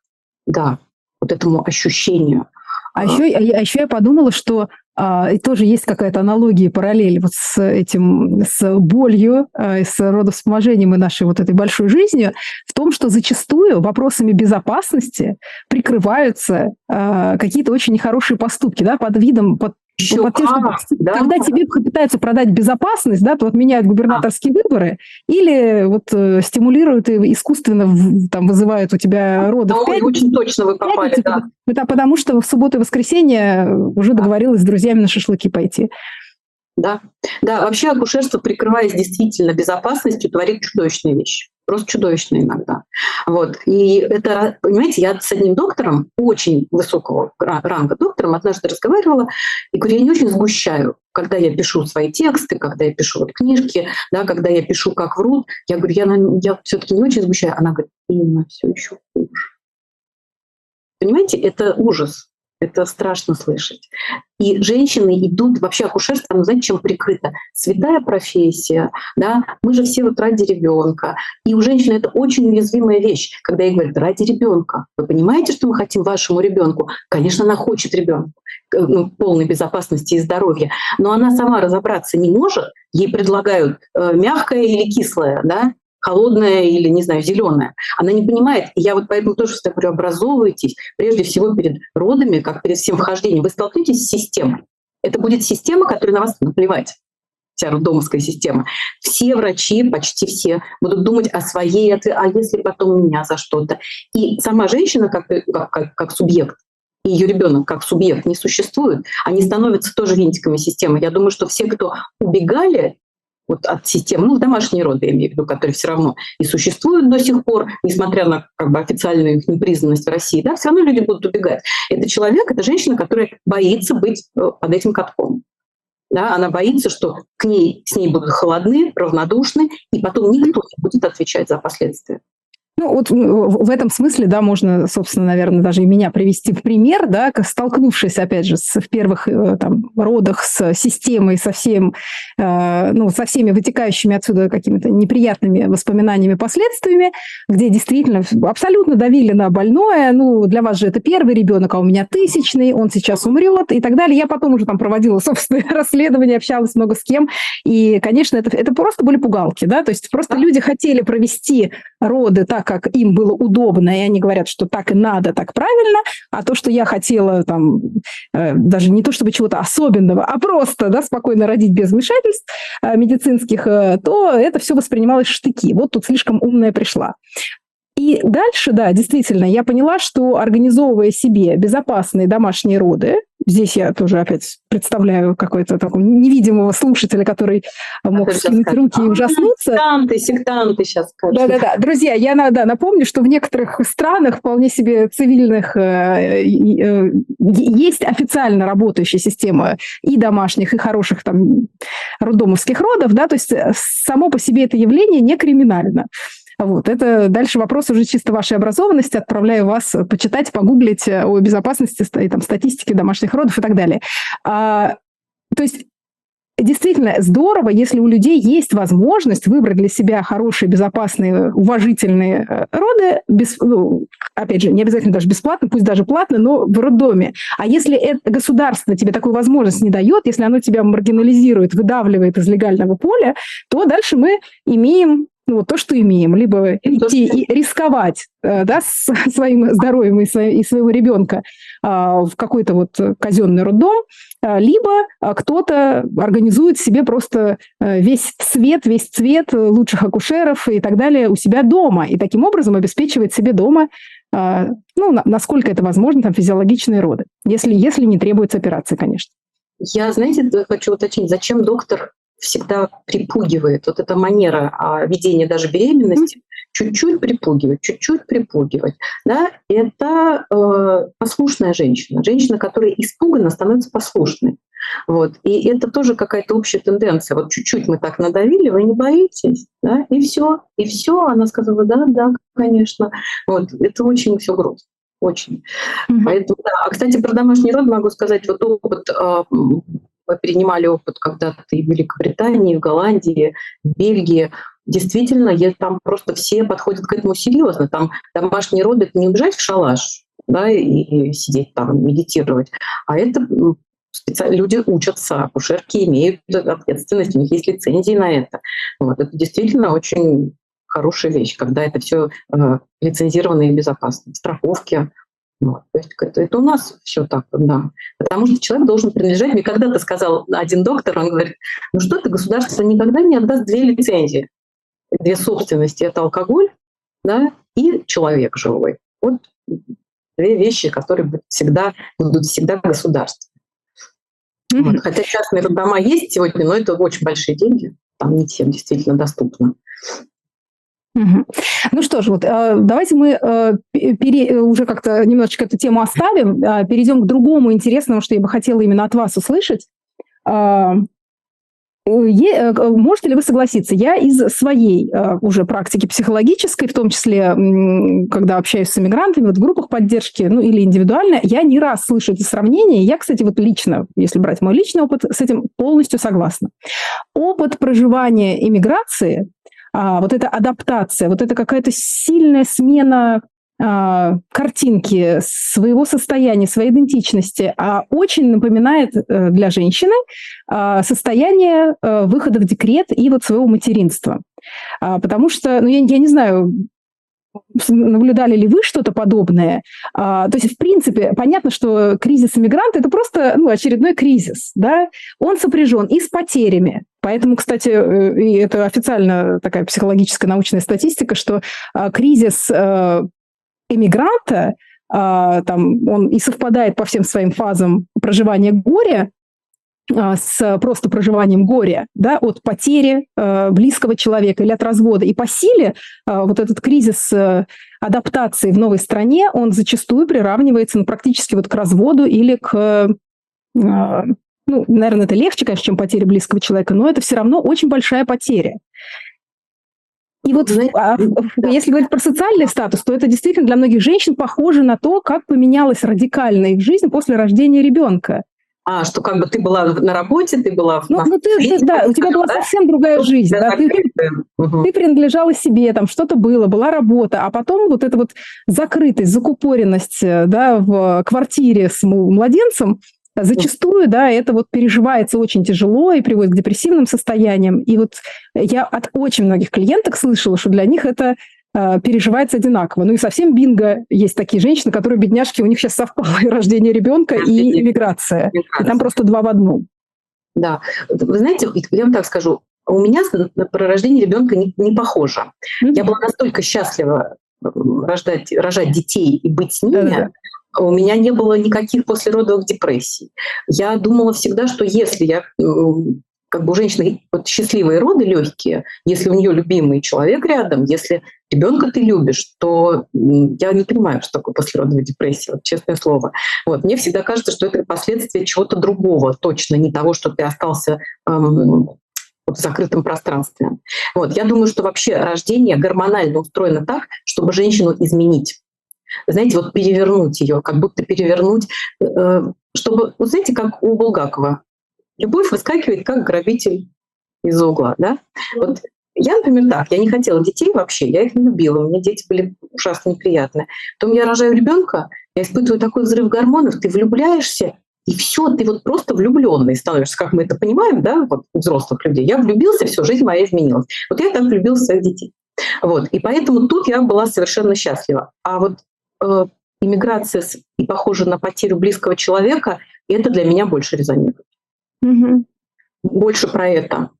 «да», вот этому ощущению. А еще, а еще я подумала, что а, тоже есть какая-то аналогия, параллель вот с этим, с болью, а, с родовспоможением и нашей вот этой большой жизнью, в том, что зачастую вопросами безопасности прикрываются а, какие-то очень нехорошие поступки, да, под видом, под еще вот, как, да? Когда тебе пытаются продать безопасность, да, то отменяют губернаторские а. выборы или вот э, стимулируют и искусственно в, там вызывают у тебя роды. Да, ой, очень точно вы попали, пятницу, да. Это потому что в субботу и воскресенье уже договорилась с друзьями на шашлыки пойти. Да, да, вообще акушерство, прикрываясь действительно безопасностью, творит чудовищные вещи просто чудовищно иногда. Вот. И это, понимаете, я с одним доктором, очень высокого ранга доктором, однажды разговаривала, и говорю, я не очень сгущаю, когда я пишу свои тексты, когда я пишу вот книжки, да, когда я пишу, как врут, я говорю, я, я все-таки не очень сгущаю. Она говорит, Инна, все еще хуже. Понимаете, это ужас. Это страшно слышать. И женщины идут, вообще акушерство, ну, знаете, чем прикрыто? Святая профессия, да, мы же все вот ради ребенка. И у женщины это очень уязвимая вещь, когда ей говорят, ради ребенка. Вы понимаете, что мы хотим вашему ребенку? Конечно, она хочет ребенка ну, полной безопасности и здоровья, но она сама разобраться не может, ей предлагают э, мягкое или кислое, да, холодная или, не знаю, зеленая. Она не понимает. Я вот поэтому тоже всегда говорю, образовывайтесь прежде всего перед родами, как перед всем вхождением. Вы столкнетесь с системой. Это будет система, которая на вас наплевать вся роддомовская система. Все врачи, почти все, будут думать о своей, а если потом меня за что-то. И сама женщина как, как, как, как субъект, и ее ребенок как субъект не существует, они становятся тоже винтиками системы. Я думаю, что все, кто убегали вот от системы, ну, домашние роды, я имею в виду, которые все равно и существуют до сих пор, несмотря на как бы, официальную их непризнанность в России, да, все равно люди будут убегать. Это человек, это женщина, которая боится быть э, под этим катком. Да, она боится, что к ней, с ней будут холодны, равнодушны, и потом никто не будет отвечать за последствия. Ну, вот в этом смысле, да, можно, собственно, наверное, даже и меня привести в пример, да, столкнувшись, опять же, с, в первых э, там, родах с системой, со, всем, э, ну, со всеми вытекающими отсюда какими-то неприятными воспоминаниями, последствиями, где действительно абсолютно давили на больное, ну, для вас же это первый ребенок, а у меня тысячный, он сейчас умрет и так далее. Я потом уже там проводила собственное расследование, общалась много с кем, и, конечно, это, это просто были пугалки, да, то есть просто люди хотели провести роды так, как им было удобно, и они говорят, что так и надо, так правильно, а то, что я хотела там, э, даже не то чтобы чего-то особенного, а просто да, спокойно родить без вмешательств э, медицинских, э, то это все воспринималось штыки. Вот тут слишком умная пришла. И дальше, да, действительно, я поняла, что организовывая себе безопасные домашние роды, здесь я тоже опять представляю какой-то такого невидимого слушателя, который мог скинуть руки и ужаснуться. Сектанты, сектанты сейчас скажут. Да-да-да. Друзья, я да, напомню, что в некоторых странах вполне себе цивильных э, э, есть официально работающая система и домашних, и хороших там роддомовских родов, да, то есть э, само по себе это явление не криминально. Вот. Это дальше вопрос уже чисто вашей образованности. Отправляю вас почитать, погуглить о безопасности и там, статистике домашних родов и так далее. А, то есть действительно здорово, если у людей есть возможность выбрать для себя хорошие, безопасные, уважительные э, роды, без, ну, опять же, не обязательно даже бесплатно, пусть даже платно, но в роддоме. А если это государство тебе такую возможность не дает, если оно тебя маргинализирует, выдавливает из легального поля, то дальше мы имеем ну, вот то, что имеем, либо идти и рисковать э, да, своим здоровьем и, и своего ребенка а, в какой-то вот казенный роддом, а, либо а, кто-то организует себе просто э, весь свет, весь цвет лучших акушеров и так далее у себя дома, и таким образом обеспечивает себе дома ну, насколько это возможно, там, физиологичные роды, если, если не требуется операции, конечно. Я, знаете, хочу уточнить, зачем доктор всегда припугивает. Вот эта манера а, ведения даже беременности чуть-чуть припугивать, чуть-чуть припугивать. Да? Это э, послушная женщина. Женщина, которая испугана, становится послушной. Вот. И это тоже какая-то общая тенденция. Вот чуть-чуть мы так надавили, вы не боитесь, да? и все, и все. Она сказала, да, да, конечно. Вот. Это очень все грустно. Очень. Mm-hmm. Поэтому, да. А, кстати, про домашний род могу сказать, вот опыт а, мы перенимали опыт когда-то и в Великобритании, и в Голландии, в Бельгии. действительно, там просто все подходят к этому серьезно. Там домашние роды — это не убежать в шалаш, да, и сидеть там, медитировать, а это специально люди учатся, акушерки имеют ответственность, у них есть лицензии на это. Вот. Это действительно очень хорошая вещь, когда это все э, лицензировано и безопасно. Страховки. Вот. То есть это, это у нас все так, да. Потому что человек должен принадлежать. Мне когда-то сказал один доктор, он говорит, ну что ты, государство никогда не отдаст две лицензии. Две собственности – это алкоголь да, и человек живой. Вот две вещи, которые будут всегда, будут всегда государственные. Mm-hmm. Вот. Хотя частные дома есть сегодня, но это очень большие деньги. Там не всем действительно доступно. Ну что ж, вот э, давайте мы э, пере, уже как-то немножечко эту тему оставим, э, перейдем к другому интересному, что я бы хотела именно от вас услышать. Э, можете ли вы согласиться? Я из своей уже практики психологической, в том числе, когда общаюсь с иммигрантами, вот в группах поддержки, ну или индивидуально, я не раз слышу эти сравнения. Я, кстати, вот лично, если брать мой личный опыт, с этим полностью согласна. Опыт проживания иммиграции, а, вот эта адаптация, вот это какая-то сильная смена а, картинки своего состояния, своей идентичности, а очень напоминает э, для женщины а, состояние э, выхода в декрет и вот своего материнства. Потому что, ну, я, я не знаю, наблюдали ли вы что-то подобное? То есть, в принципе, понятно, что кризис иммигранта – это просто ну, очередной кризис. Да? Он сопряжен и с потерями. Поэтому, кстати, э, и это официально такая психологическая научная статистика, что кризис эмигранта, а, там, он и совпадает по всем своим фазам проживания горя, а, с просто проживанием горя, да, от потери э, близкого человека или от развода. И по силе э, вот этот кризис э, адаптации в новой стране, он зачастую приравнивается ну, практически вот к разводу или к... Ну, наверное, это легче, конечно, чем потеря близкого человека, но это все равно очень большая потеря. И вот а, если говорить про социальный статус, то это действительно для многих женщин похоже на то, как поменялась радикально их жизнь после рождения ребенка. А, что как бы ты была на работе, ты была... Ну, ну ты, ты, да, у тебя была да? совсем другая жизнь. Да, ты, ты, угу. ты принадлежала себе, там что-то было, была работа, а потом вот эта вот закрытость, закупоренность э, да, в квартире с младенцем, Зачастую, да, это вот переживается очень тяжело и приводит к депрессивным состояниям. И вот я от очень многих клиенток слышала, что для них это переживается одинаково. Ну и совсем бинго есть такие женщины, которые бедняжки, у них сейчас совпало и рождение ребенка, и иммиграция. И там просто два в одном. Да. Вы знаете, я вам так скажу, у меня про рождение ребенка не, не похоже. Mm-hmm. Я была настолько счастлива рождать, рожать детей и быть с ними, Да-да-да у меня не было никаких послеродовых депрессий. Я думала всегда, что если я э, как бы у женщины вот счастливые роды легкие, если у нее любимый человек рядом, если ребенка ты любишь, то я не понимаю, что такое послеродовая депрессия, вот, честное слово. Вот, мне всегда кажется, что это последствия чего-то другого, точно не того, что ты остался эм, в закрытом пространстве. Вот, я думаю, что вообще рождение гормонально устроено так, чтобы женщину изменить знаете, вот перевернуть ее, как будто перевернуть, э, чтобы, вот знаете, как у Булгакова, любовь выскакивает как грабитель из угла, да? Вот я, например, так, я не хотела детей вообще, я их не любила, у меня дети были ужасно неприятные. Потом я рожаю ребенка, я испытываю такой взрыв гормонов, ты влюбляешься, и все, ты вот просто влюбленный становишься, как мы это понимаем, да, вот взрослых людей. Я влюбился, все, жизнь моя изменилась. Вот я так влюбилась в своих детей. Вот. И поэтому тут я была совершенно счастлива. А вот э, иммиграция и похожа на потерю близкого человека, это для меня больше резонирует. Угу. Больше про это.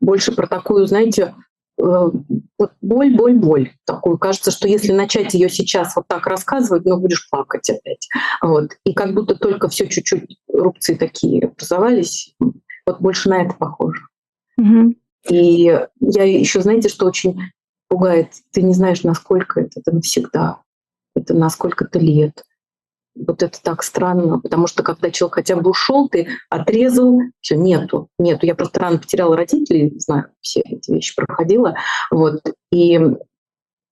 Больше про такую, знаете, э, вот боль, боль, боль. Такую кажется, что если начать ее сейчас вот так рассказывать, ну будешь плакать опять. Вот. И как будто только все чуть-чуть рубцы такие образовались. Вот больше на это похоже. Угу. И я еще, знаете, что очень пугает? Ты не знаешь, насколько это, это навсегда это на сколько-то лет. Вот это так странно, потому что когда человек хотя бы ушел, ты отрезал, все нету, нету. Я просто рано потеряла родителей, знаю, все эти вещи проходила, вот, и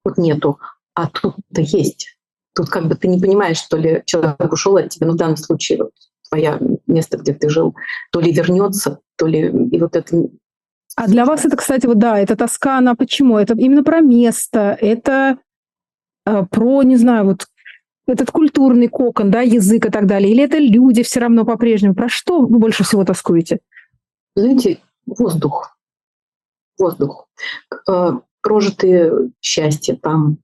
вот нету. А тут-то есть. Тут как бы ты не понимаешь, что ли человек ушел от тебя, ну в данном случае вот, твое место, где ты жил, то ли вернется, то ли и вот это А для вас это, кстати, вот да, это тоска, она почему? Это именно про место, это э, про, не знаю, вот этот культурный кокон, да, язык и так далее, или это люди все равно по-прежнему? Про что вы больше всего тоскуете? Знаете, воздух. Воздух. Э, прожитые счастья там,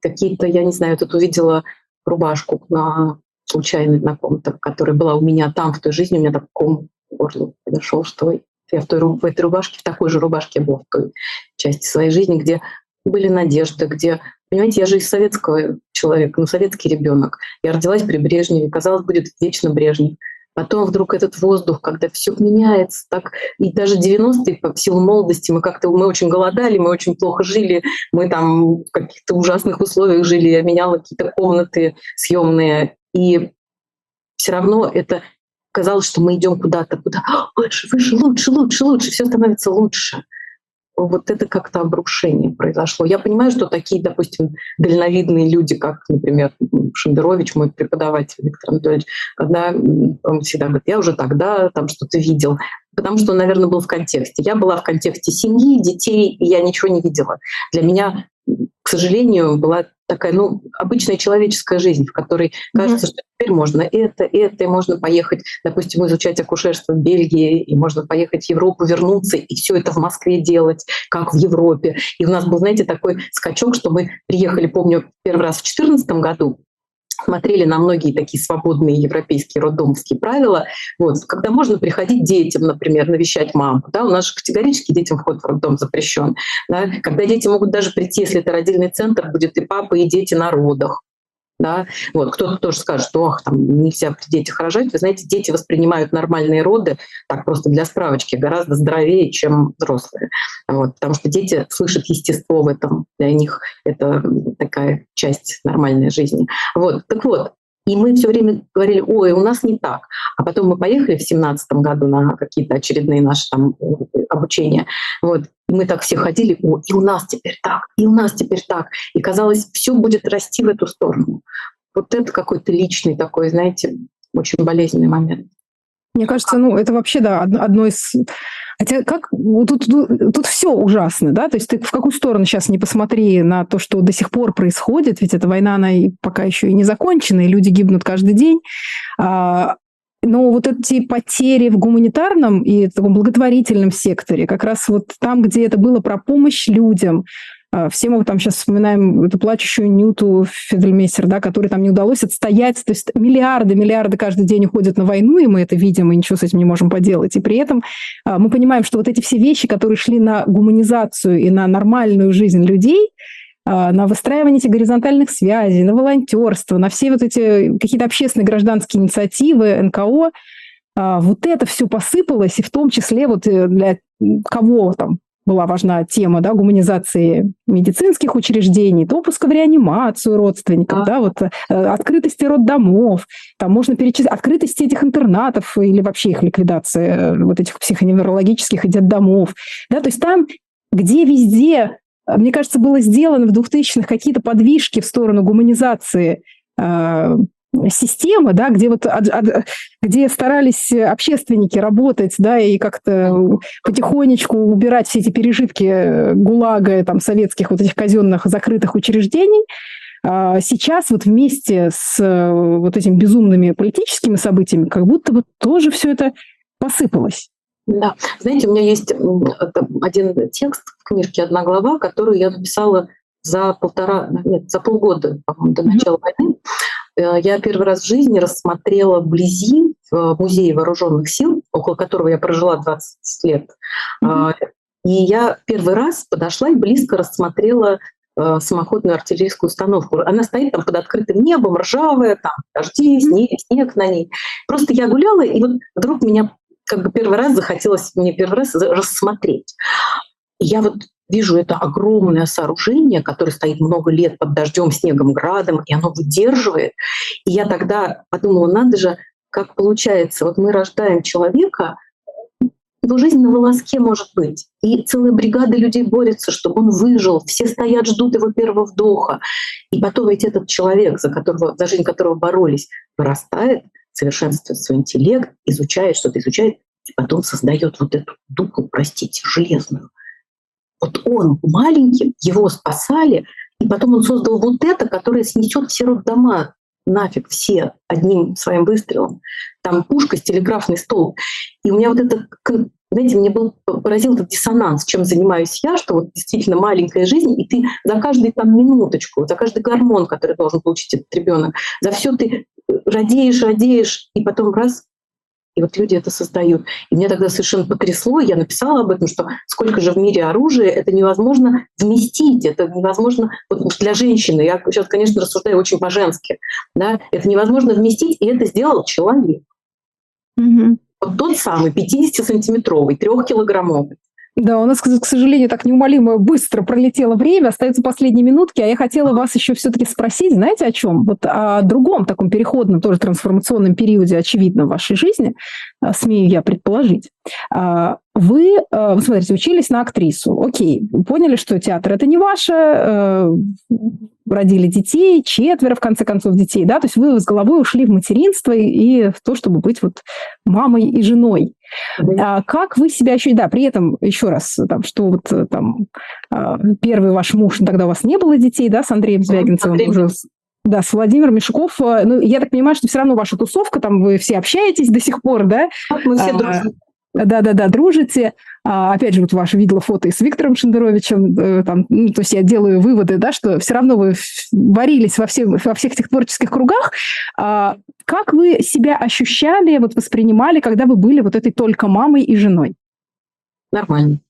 какие-то, я не знаю, тут увидела рубашку на случайно на ком-то, которая была у меня там, в той жизни, у меня так ком горло подошел, что я в, той, в этой рубашке, в такой же рубашке была в той части своей жизни, где были надежды, где, понимаете, я же из советского человека, ну, советский ребенок. Я родилась при Брежневе, казалось, будет вечно Брежнев. Потом вдруг этот воздух, когда все меняется, так и даже 90-е по силу молодости мы как-то мы очень голодали, мы очень плохо жили, мы там в каких-то ужасных условиях жили, я меняла какие-то комнаты съемные, и все равно это казалось, что мы идем куда-то, куда выше, выше, лучше, лучше, лучше, все становится лучше вот это как-то обрушение произошло. Я понимаю, что такие, допустим, дальновидные люди, как, например, Шендерович, мой преподаватель Виктор Анатольевич, когда он всегда говорит, я уже тогда там что-то видел, потому что наверное, был в контексте. Я была в контексте семьи, детей, и я ничего не видела. Для меня, к сожалению, была такая, ну, обычная человеческая жизнь, в которой кажется, mm-hmm. что теперь можно это, это, и можно поехать, допустим, изучать акушерство в Бельгии, и можно поехать в Европу, вернуться, и все это в Москве делать, как в Европе. И у нас был, знаете, такой скачок, что мы приехали, помню, первый раз в 2014 году, смотрели на многие такие свободные европейские роддомовские правила, вот, когда можно приходить детям, например, навещать маму. Да, у нас же категорически детям вход в роддом запрещен. Да, когда дети могут даже прийти, если это родильный центр, будет и папа, и дети на родах. Да? Вот, кто-то тоже скажет, что там нельзя при детях рожать. Вы знаете, дети воспринимают нормальные роды, так просто для справочки, гораздо здоровее, чем взрослые. Вот, потому что дети слышат естество в этом. Для них это такая часть нормальной жизни. Вот, так вот, и мы все время говорили, ой, у нас не так. А потом мы поехали в семнадцатом году на какие-то очередные наши там обучения. Вот. И мы так все ходили, о, и у нас теперь так, и у нас теперь так. И казалось, все будет расти в эту сторону. Вот это какой-то личный такой, знаете, очень болезненный момент. Мне кажется, ну, это вообще, да, одно из... Хотя как... Тут, тут, тут все ужасно, да? То есть ты в какую сторону сейчас не посмотри на то, что до сих пор происходит, ведь эта война, она и пока еще и не закончена, и люди гибнут каждый день. А, но вот эти потери в гуманитарном и таком благотворительном секторе, как раз вот там, где это было про помощь людям, все мы там сейчас вспоминаем эту плачущую Нюту Фидельмейстер, да, которой там не удалось отстоять. То есть миллиарды, миллиарды каждый день уходят на войну, и мы это видим, и ничего с этим не можем поделать. И при этом а, мы понимаем, что вот эти все вещи, которые шли на гуманизацию и на нормальную жизнь людей, а, на выстраивание этих горизонтальных связей, на волонтерство, на все вот эти какие-то общественные гражданские инициативы, НКО, вот это все посыпалось, и в том числе вот э, для кого там была важна тема да, гуманизации медицинских учреждений, допуска в реанимацию родственников, а. да, вот, э, открытости роддомов, там можно перечислить открытости этих интернатов или вообще их ликвидации, э, вот этих психоневрологических и детдомов. Да, то есть там, где везде, э, мне кажется, было сделано в 2000-х какие-то подвижки в сторону гуманизации системы, да, где вот где старались общественники работать, да, и как-то потихонечку убирать все эти пережитки ГУЛАГа, там, советских вот этих казенных закрытых учреждений, а сейчас вот вместе с вот этими безумными политическими событиями как будто бы тоже все это посыпалось. Да, знаете, у меня есть один текст в книжке «Одна глава», которую я написала за полтора, нет, за полгода, по-моему, до начала mm-hmm. войны. Э, я первый раз в жизни рассмотрела вблизи в музее вооруженных сил, около которого я прожила 20 лет. Mm-hmm. И я первый раз подошла и близко рассмотрела э, самоходную артиллерийскую установку. Она стоит там под открытым небом, ржавая, там дожди, снег, снег на ней. Просто я гуляла, и вот вдруг меня как бы первый раз захотелось мне первый раз рассмотреть. И я вот вижу это огромное сооружение, которое стоит много лет под дождем, снегом, градом, и оно выдерживает. И я тогда подумала, надо же, как получается, вот мы рождаем человека, его жизнь на волоске может быть. И целая бригада людей борется, чтобы он выжил. Все стоят, ждут его первого вдоха. И потом ведь этот человек, за, которого, за жизнь которого боролись, вырастает, совершенствует свой интеллект, изучает что-то, изучает И потом создает вот эту дуку, простите, железную. Вот он маленьким, его спасали, и потом он создал вот это, которое снесет все роддома нафиг все одним своим выстрелом. Там пушка телеграфный столб. И у меня вот это, знаете, мне был поразил этот диссонанс, чем занимаюсь я, что вот действительно маленькая жизнь, и ты за каждую там минуточку, за каждый гормон, который должен получить этот ребенок, за все ты радеешь, радеешь, и потом раз и вот люди это создают. И мне тогда совершенно потрясло, я написала об этом, что сколько же в мире оружия, это невозможно вместить, это невозможно вот для женщины. Я сейчас, конечно, рассуждаю очень по-женски. Да? Это невозможно вместить, и это сделал человек. Угу. Вот тот самый 50-сантиметровый, трехкилограммовый. Да, у нас, к сожалению, так неумолимо быстро пролетело время, остаются последние минутки, а я хотела вас еще все-таки спросить, знаете, о чем? Вот о другом таком переходном, тоже трансформационном периоде, очевидно, в вашей жизни, а, смею я предположить. А, вы, а, вы, смотрите, учились на актрису, окей, поняли, что театр это не ваше, э, родили детей, четверо, в конце концов, детей, да, то есть вы с головой ушли в материнство и в то, чтобы быть вот мамой и женой. А как вы себя ощущаете? Да, при этом, еще раз, там, что вот э, там а, первый ваш муж, тогда у вас не было детей, да, с Андреем Звягинцевым Андрей. уже да, с Владимиром Мишуков. Э, ну, я так понимаю, что все равно ваша тусовка, там вы все общаетесь до сих пор, да? Мы все дружим. Да-да-да, дружите. А, опять же, вот ваше видела фото и с Виктором Шендеровичем. Э, там, ну, то есть я делаю выводы, да, что все равно вы варились во, всем, во всех этих творческих кругах. А, как вы себя ощущали, вот воспринимали, когда вы были вот этой только мамой и женой? Нормально.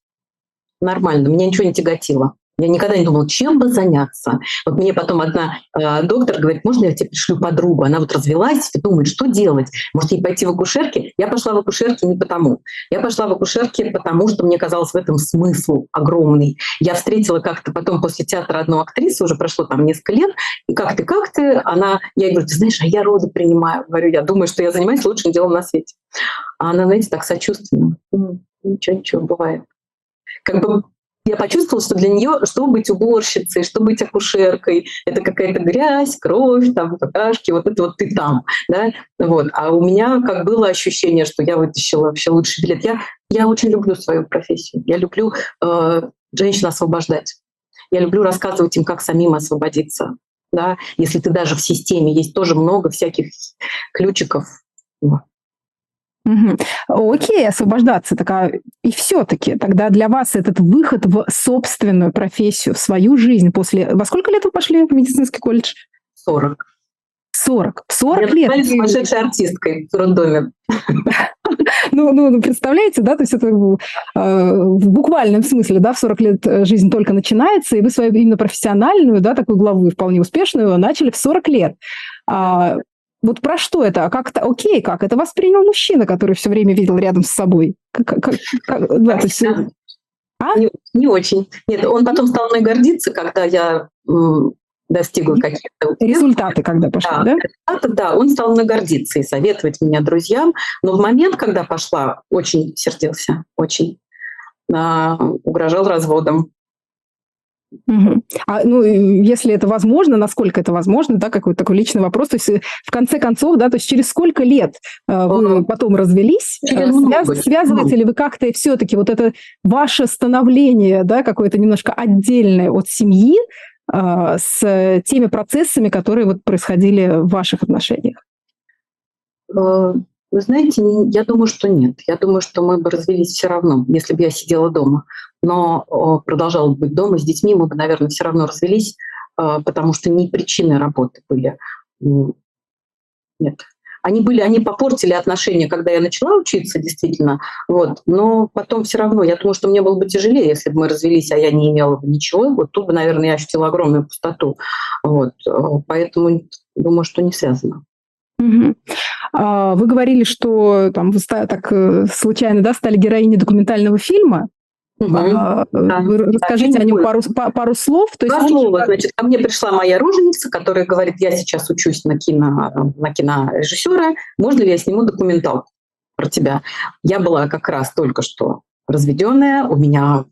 Нормально. Меня ничего не тяготило. Я никогда не думала, чем бы заняться. Вот мне потом одна э, доктор говорит, можно я тебе пришлю подругу? Она вот развелась думает, что делать? Может, ей пойти в акушерки? Я пошла в акушерки не потому. Я пошла в акушерки потому, что мне казалось в этом смысл огромный. Я встретила как-то потом после театра одну актрису, уже прошло там несколько лет, и как ты, как ты? Она, я ей говорю, ты знаешь, а я роды принимаю. Говорю, я думаю, что я занимаюсь лучшим делом на свете. А она, знаете, так сочувственно. Ничего, ничего, бывает как бы я почувствовала, что для нее, что быть уборщицей, что быть акушеркой, это какая-то грязь, кровь, там, какашки, вот это вот ты там, да, вот. А у меня как было ощущение, что я вытащила вообще лучший билет. Я, я очень люблю свою профессию, я люблю э, женщин освобождать, я люблю рассказывать им, как самим освободиться, да, если ты даже в системе, есть тоже много всяких ключиков, вот. Угу. Окей, освобождаться такая. И все-таки тогда для вас этот выход в собственную профессию, в свою жизнь после... Во сколько лет вы пошли в медицинский колледж? 40. 40. 40 Я лет. Я сумасшедшей артисткой в роддоме. Ну, ну, представляете, да, то есть это э, в буквальном смысле, да, в 40 лет э, жизнь только начинается, и вы свою именно профессиональную, да, такую главу вполне успешную начали в 40 лет. А, вот про что это? А как это? Окей, как это воспринял мужчина, который все время видел рядом с собой? Как, как, как, да, то есть, а? не, не очень. Нет, он потом стал мной гордиться, когда я достигла каких-то результаты, когда пошли, да? Да, результаты, да, он стал мной гордиться и советовать меня друзьям. Но в момент, когда пошла, очень сердился, очень а, угрожал разводом. Угу. А, ну, если это возможно, насколько это возможно, да, какой-то такой личный вопрос. То есть, э, в конце концов, да, то есть через сколько лет э, вы потом развелись? Через э, Связ, связываете ли вы как-то все-таки вот это ваше становление, да, какое-то немножко отдельное от семьи э, с теми процессами, которые вот происходили в ваших отношениях? Вы знаете, я думаю, что нет. Я думаю, что мы бы развелись все равно, если бы я сидела дома. Но продолжала быть дома с детьми, мы бы, наверное, все равно развелись, а, потому что не причины работы были. Нет. Они были, они попортили отношения, когда я начала учиться, действительно. Вот. Но потом все равно, я думаю, что мне было бы тяжелее, если бы мы развелись, а я не имела бы ничего. Вот тут бы, наверное, я ощутила огромную пустоту. Вот. Поэтому думаю, что не связано. Угу. Вы говорили, что там вы так э, случайно да, стали героиней документального фильма. Угу. А, вы расскажите да, о нем пару, пару слов. То есть слова. Значит, ко мне пришла моя роженица, которая говорит, я сейчас учусь на, кино, на кинорежиссера, можно ли я сниму документалку про тебя? Я была как раз только что разведенная, у меня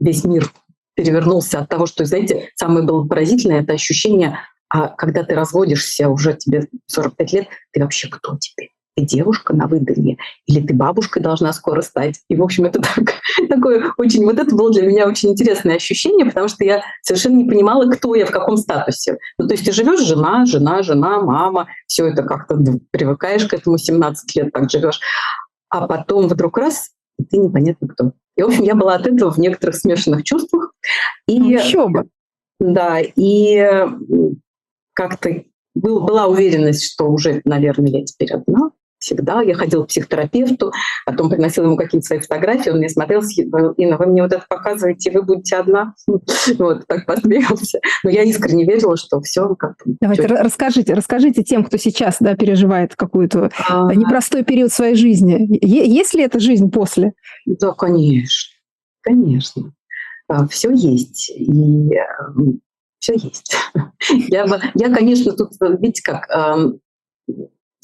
весь мир перевернулся от того, что, знаете, самое было поразительное, это ощущение а когда ты разводишься, уже тебе 45 лет, ты вообще кто теперь? ты девушка на выданье, или ты бабушкой должна скоро стать. И, в общем, это так, такое очень... Вот это было для меня очень интересное ощущение, потому что я совершенно не понимала, кто я, в каком статусе. Ну, то есть ты живешь жена, жена, жена, мама, все это как-то привыкаешь к этому 17 лет, так живешь. А потом вдруг раз, и ты непонятно кто. И, в общем, я была от этого в некоторых смешанных чувствах. И, ну, Еще бы. Да, и как-то был, была уверенность, что уже, наверное, я теперь одна всегда. Я ходила к психотерапевту, потом приносила ему какие-то свои фотографии, он мне смотрел, говорил, Инна, вы мне вот это показываете, вы будете одна. Вот, так посмеялся. Но я искренне верила, что все как Давайте расскажите, расскажите тем, кто сейчас да, переживает какой-то а... непростой период своей жизни. Есть ли эта жизнь после? Да, конечно. Конечно. А, все есть. И все есть. я, я, конечно, тут, видите, как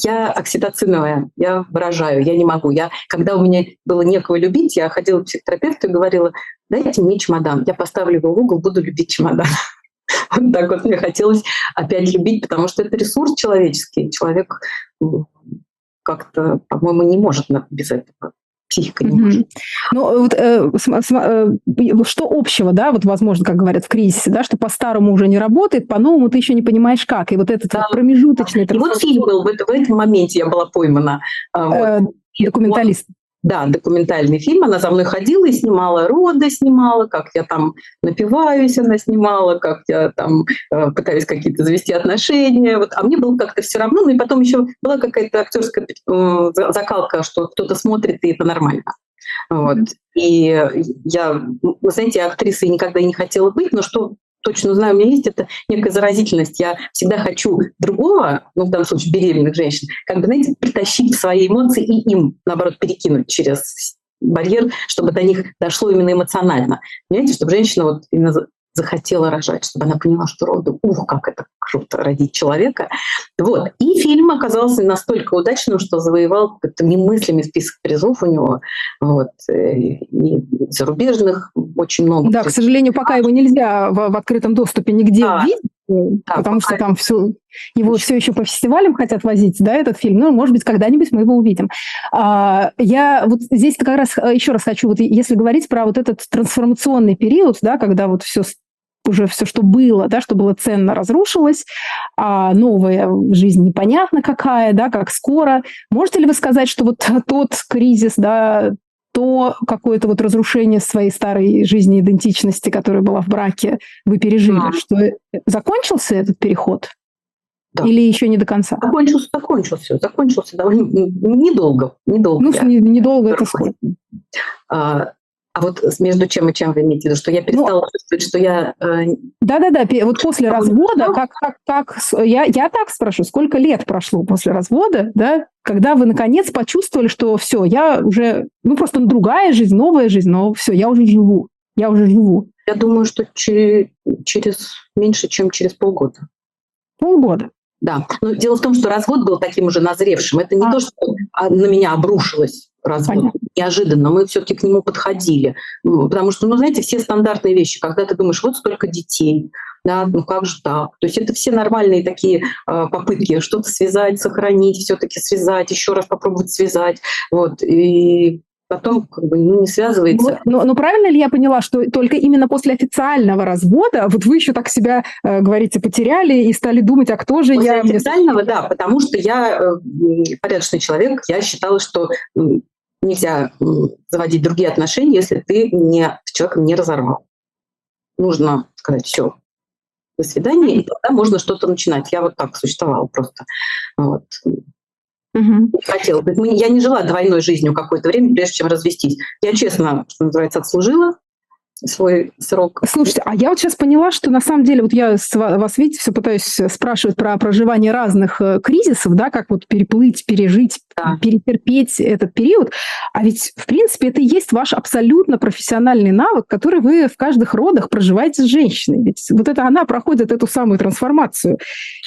я окситоциновая, я выражаю, я не могу. Я, когда у меня было некого любить, я ходила к психотерапевту и говорила, дайте мне чемодан, я поставлю его в угол, буду любить чемодан. Вот так вот мне хотелось опять любить, потому что это ресурс человеческий. Человек как-то, по-моему, не может без этого психика не может. Ну, вот, э, э, что общего, да, вот, возможно, как говорят в кризисе, да, что по-старому уже не работает, по-новому ты еще не понимаешь как. И вот этот да. промежуточный... И вот фильм был, в, в этом моменте я была поймана. А, вот. Э, документалист. Да, документальный фильм. Она за мной ходила и снимала роды, снимала, как я там напиваюсь, она снимала, как я там э, пытаюсь какие-то завести отношения. Вот. А мне было как-то все равно. Ну и потом еще была какая-то актерская э, закалка, что кто-то смотрит, и это нормально. Вот. И я, вы знаете, актрисой никогда не хотела быть, но что точно знаю, у меня есть это некая заразительность. Я всегда хочу другого, ну, в данном случае беременных женщин, как бы, знаете, притащить свои эмоции и им, наоборот, перекинуть через барьер, чтобы до них дошло именно эмоционально. Понимаете, чтобы женщина вот захотела рожать, чтобы она поняла, что роды, ух, как это круто родить человека. Вот. И фильм оказался настолько удачным, что завоевал немыслимый список призов у него. Вот. Э, и зарубежных очень много. Да, к сожалению, пока его нельзя в, в открытом доступе нигде да. видеть. Да, потому что там все, его все еще по фестивалям хотят возить, да, этот фильм. Ну, может быть, когда-нибудь мы его увидим. А, я вот здесь как раз э, еще раз хочу, вот если говорить про вот этот трансформационный период, да, когда вот все уже все, что было, да, что было ценно, разрушилось, а новая жизнь непонятно какая, да, как скоро. Можете ли вы сказать, что вот тот кризис, да, то какое-то вот разрушение своей старой жизни идентичности, которая была в браке, вы пережили, да. что закончился этот переход? Да. Или еще не до конца? Закончился, закончился, закончился довольно недолго, недолго. Ну, недолго это сколько? А, а вот между чем и чем вы имеете в виду, что я перестала ну, чувствовать, что я... Э, Да-да-да, вот после развода, как, как, как я, я так спрошу, сколько лет прошло после развода, да, когда вы наконец почувствовали, что все, я уже, ну просто другая жизнь, новая жизнь, но все, я уже живу, я уже живу. Я думаю, что через, через меньше, чем через полгода. Полгода. Да. Но дело в том, что развод был таким уже назревшим. Это не а. то, что на меня обрушилось развод. Понятно. Неожиданно мы все-таки к нему подходили. Потому что, ну, знаете, все стандартные вещи, когда ты думаешь, вот столько детей, да, ну как же так? То есть это все нормальные такие э, попытки что-то связать, сохранить, все-таки связать, еще раз попробовать связать. Вот. И потом как бы ну, не связывается. Но, но, но правильно ли я поняла, что только именно после официального развода вот вы еще так себя, э, говорите, потеряли и стали думать, а кто же после я? Официального, да, потому что я э, порядочный человек, я считала, что нельзя заводить другие отношения, если ты не, с человеком не разорвал. Нужно сказать, все, до свидания, и тогда можно что-то начинать. Я вот так существовала просто. Вот. Угу. Хотела. Я не жила двойной жизнью какое-то время, прежде чем развестись. Я честно, что называется, отслужила, свой срок. Слушайте, а я вот сейчас поняла, что на самом деле, вот я с вас, видите, все пытаюсь спрашивать про проживание разных э, кризисов, да, как вот переплыть, пережить, да. перетерпеть этот период. А ведь, в принципе, это и есть ваш абсолютно профессиональный навык, который вы в каждых родах проживаете с женщиной. Ведь вот это она проходит эту самую трансформацию.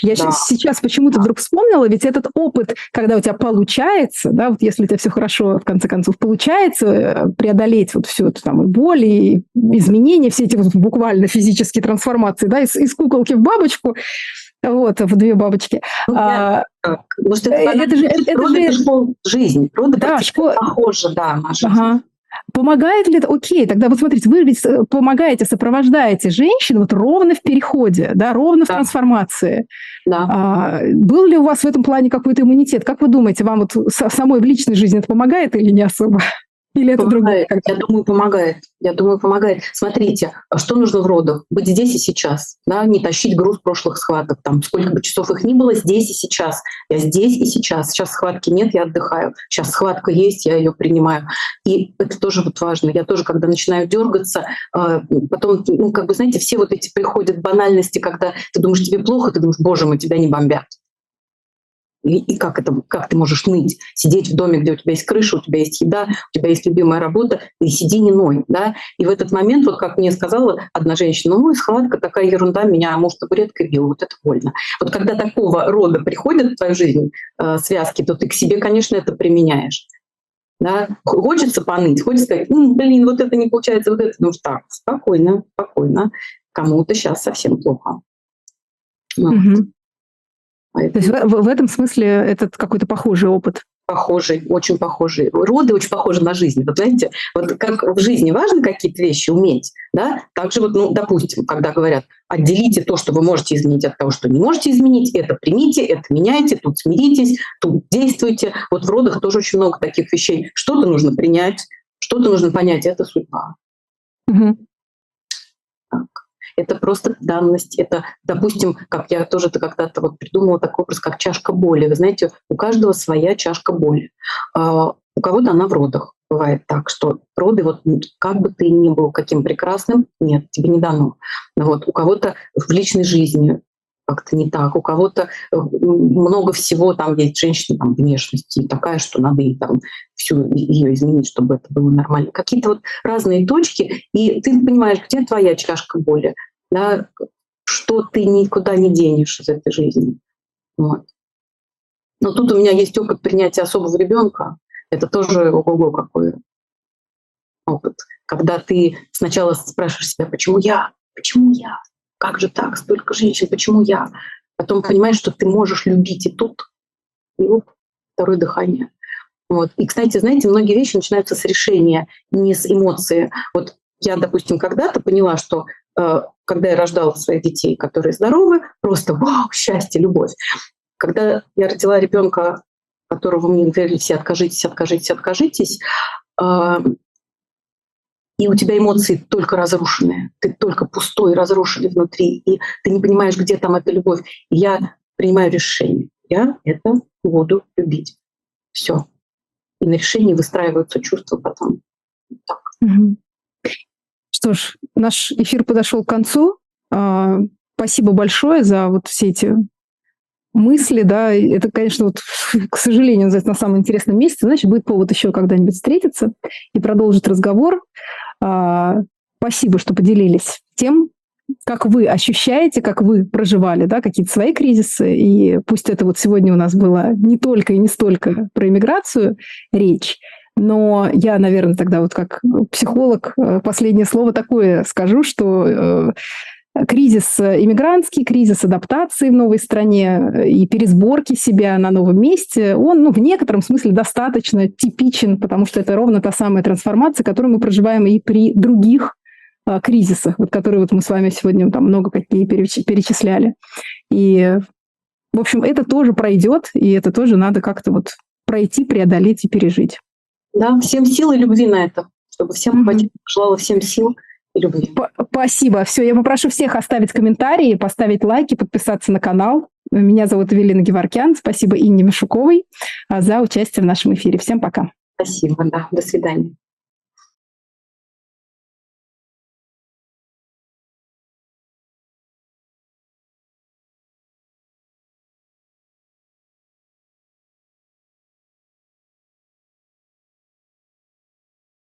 Я да. сейчас почему-то вдруг вспомнила, ведь этот опыт, когда у тебя получается, да, вот если у тебя все хорошо, в конце концов, получается э, преодолеть вот всю эту там и боль, и изменения, все эти вот буквально физические трансформации, да, из, из куколки в бабочку, вот, в две бабочки. Ну, я, а, как? Может, это, э, это же, это, роды, же... это школа жизнь. Роды да, школа... похожи, да, на жизнь. Ага. Помогает ли это? Окей, тогда вот смотрите, вы ведь э, помогаете, сопровождаете женщин вот ровно в переходе, да, ровно да. в трансформации. Да. А, был ли у вас в этом плане какой-то иммунитет? Как вы думаете, вам вот самой в личной жизни это помогает или не особо? Или это помогает. другое? Я думаю, помогает. Я думаю, помогает. Смотрите, что нужно в родах? Быть здесь и сейчас. Да? Не тащить груз прошлых схваток. Там, сколько бы часов их ни было, здесь и сейчас. Я здесь и сейчас. Сейчас схватки нет, я отдыхаю. Сейчас схватка есть, я ее принимаю. И это тоже вот важно. Я тоже, когда начинаю дергаться, а, потом, ну, как бы, знаете, все вот эти приходят банальности, когда ты думаешь, тебе плохо, ты думаешь, боже мой, тебя не бомбят. И, как, это, как ты можешь ныть? Сидеть в доме, где у тебя есть крыша, у тебя есть еда, у тебя есть любимая работа, и сиди не ной. Да? И в этот момент, вот как мне сказала одна женщина, ну, схватка такая ерунда, меня муж табуреткой бил, вот это больно. Вот когда такого рода приходят в твою жизнь э, связки, то ты к себе, конечно, это применяешь. Да? Хочется поныть, хочется сказать, ну, блин, вот это не получается, вот это. Ну, так, спокойно, спокойно. Кому-то сейчас совсем плохо. Вот. Угу. Поэтому... То есть в, в этом смысле этот какой-то похожий опыт? Похожий, очень похожий. Роды очень похожи на жизнь. Вот знаете, вот как в жизни важно какие-то вещи уметь, да, также вот, ну, допустим, когда говорят, отделите то, что вы можете изменить от того, что не можете изменить, это примите, это меняйте, тут смиритесь, тут действуйте. Вот в родах тоже очень много таких вещей. Что-то нужно принять, что-то нужно понять, это судьба. Угу. Это просто данность, это, допустим, как я тоже когда-то вот придумала такой образ, как чашка боли. Вы знаете, у каждого своя чашка боли. А, у кого-то она в родах. Бывает так, что роды, вот как бы ты ни был каким прекрасным, нет, тебе не дано. Вот, у кого-то в личной жизни как-то не так. У кого-то э, много всего, там есть женщина там, внешности такая, что надо ей там всю ее изменить, чтобы это было нормально. Какие-то вот разные точки, и ты понимаешь, где твоя чашка боли, да, что ты никуда не денешь из этой жизни. Вот. Но тут у меня есть опыт принятия особого ребенка. Это тоже ого-го какой опыт. Когда ты сначала спрашиваешь себя, почему я? Почему я? Как же так, столько женщин, почему я? Потом понимаешь, что ты можешь любить и тут, и оп, второе дыхание. Вот. И, кстати, знаете, многие вещи начинаются с решения, не с эмоции. Вот я, допустим, когда-то поняла, что э, когда я рождала своих детей, которые здоровы, просто вау, счастье, любовь. Когда я родила ребенка, которого мне говорили все откажитесь, откажитесь, откажитесь, э, и у тебя эмоции только разрушенные, ты только пустой, разрушенный внутри, и ты не понимаешь, где там эта любовь. Я принимаю решение. Я это буду любить. Все. И на решении выстраиваются чувства потом. Так. Что ж, наш эфир подошел к концу. А, спасибо большое за вот все эти мысли, да, это, конечно, вот, к сожалению, на самом интересном месте, значит, будет повод еще когда-нибудь встретиться и продолжить разговор. А, спасибо, что поделились тем, как вы ощущаете, как вы проживали, да, какие-то свои кризисы. И пусть это вот сегодня у нас было не только и не столько про иммиграцию речь, но я, наверное, тогда вот как психолог э, последнее слово такое скажу, что э, кризис иммигрантский, кризис адаптации в новой стране э, и пересборки себя на новом месте, он ну, в некотором смысле достаточно типичен, потому что это ровно та самая трансформация, которую мы проживаем и при других а, кризисах, вот, которые вот мы с вами сегодня там много какие перечисляли. И, в общем, это тоже пройдет, и это тоже надо как-то вот пройти, преодолеть и пережить. Да, всем сил и любви на это, чтобы всем mm-hmm. желала всем сил любви. Спасибо. Все, я попрошу всех оставить комментарии, поставить лайки, подписаться на канал. Меня зовут Эвелина Геворкян. Спасибо Инне Мишуковой а, за участие в нашем эфире. Всем пока. Спасибо, да. До свидания.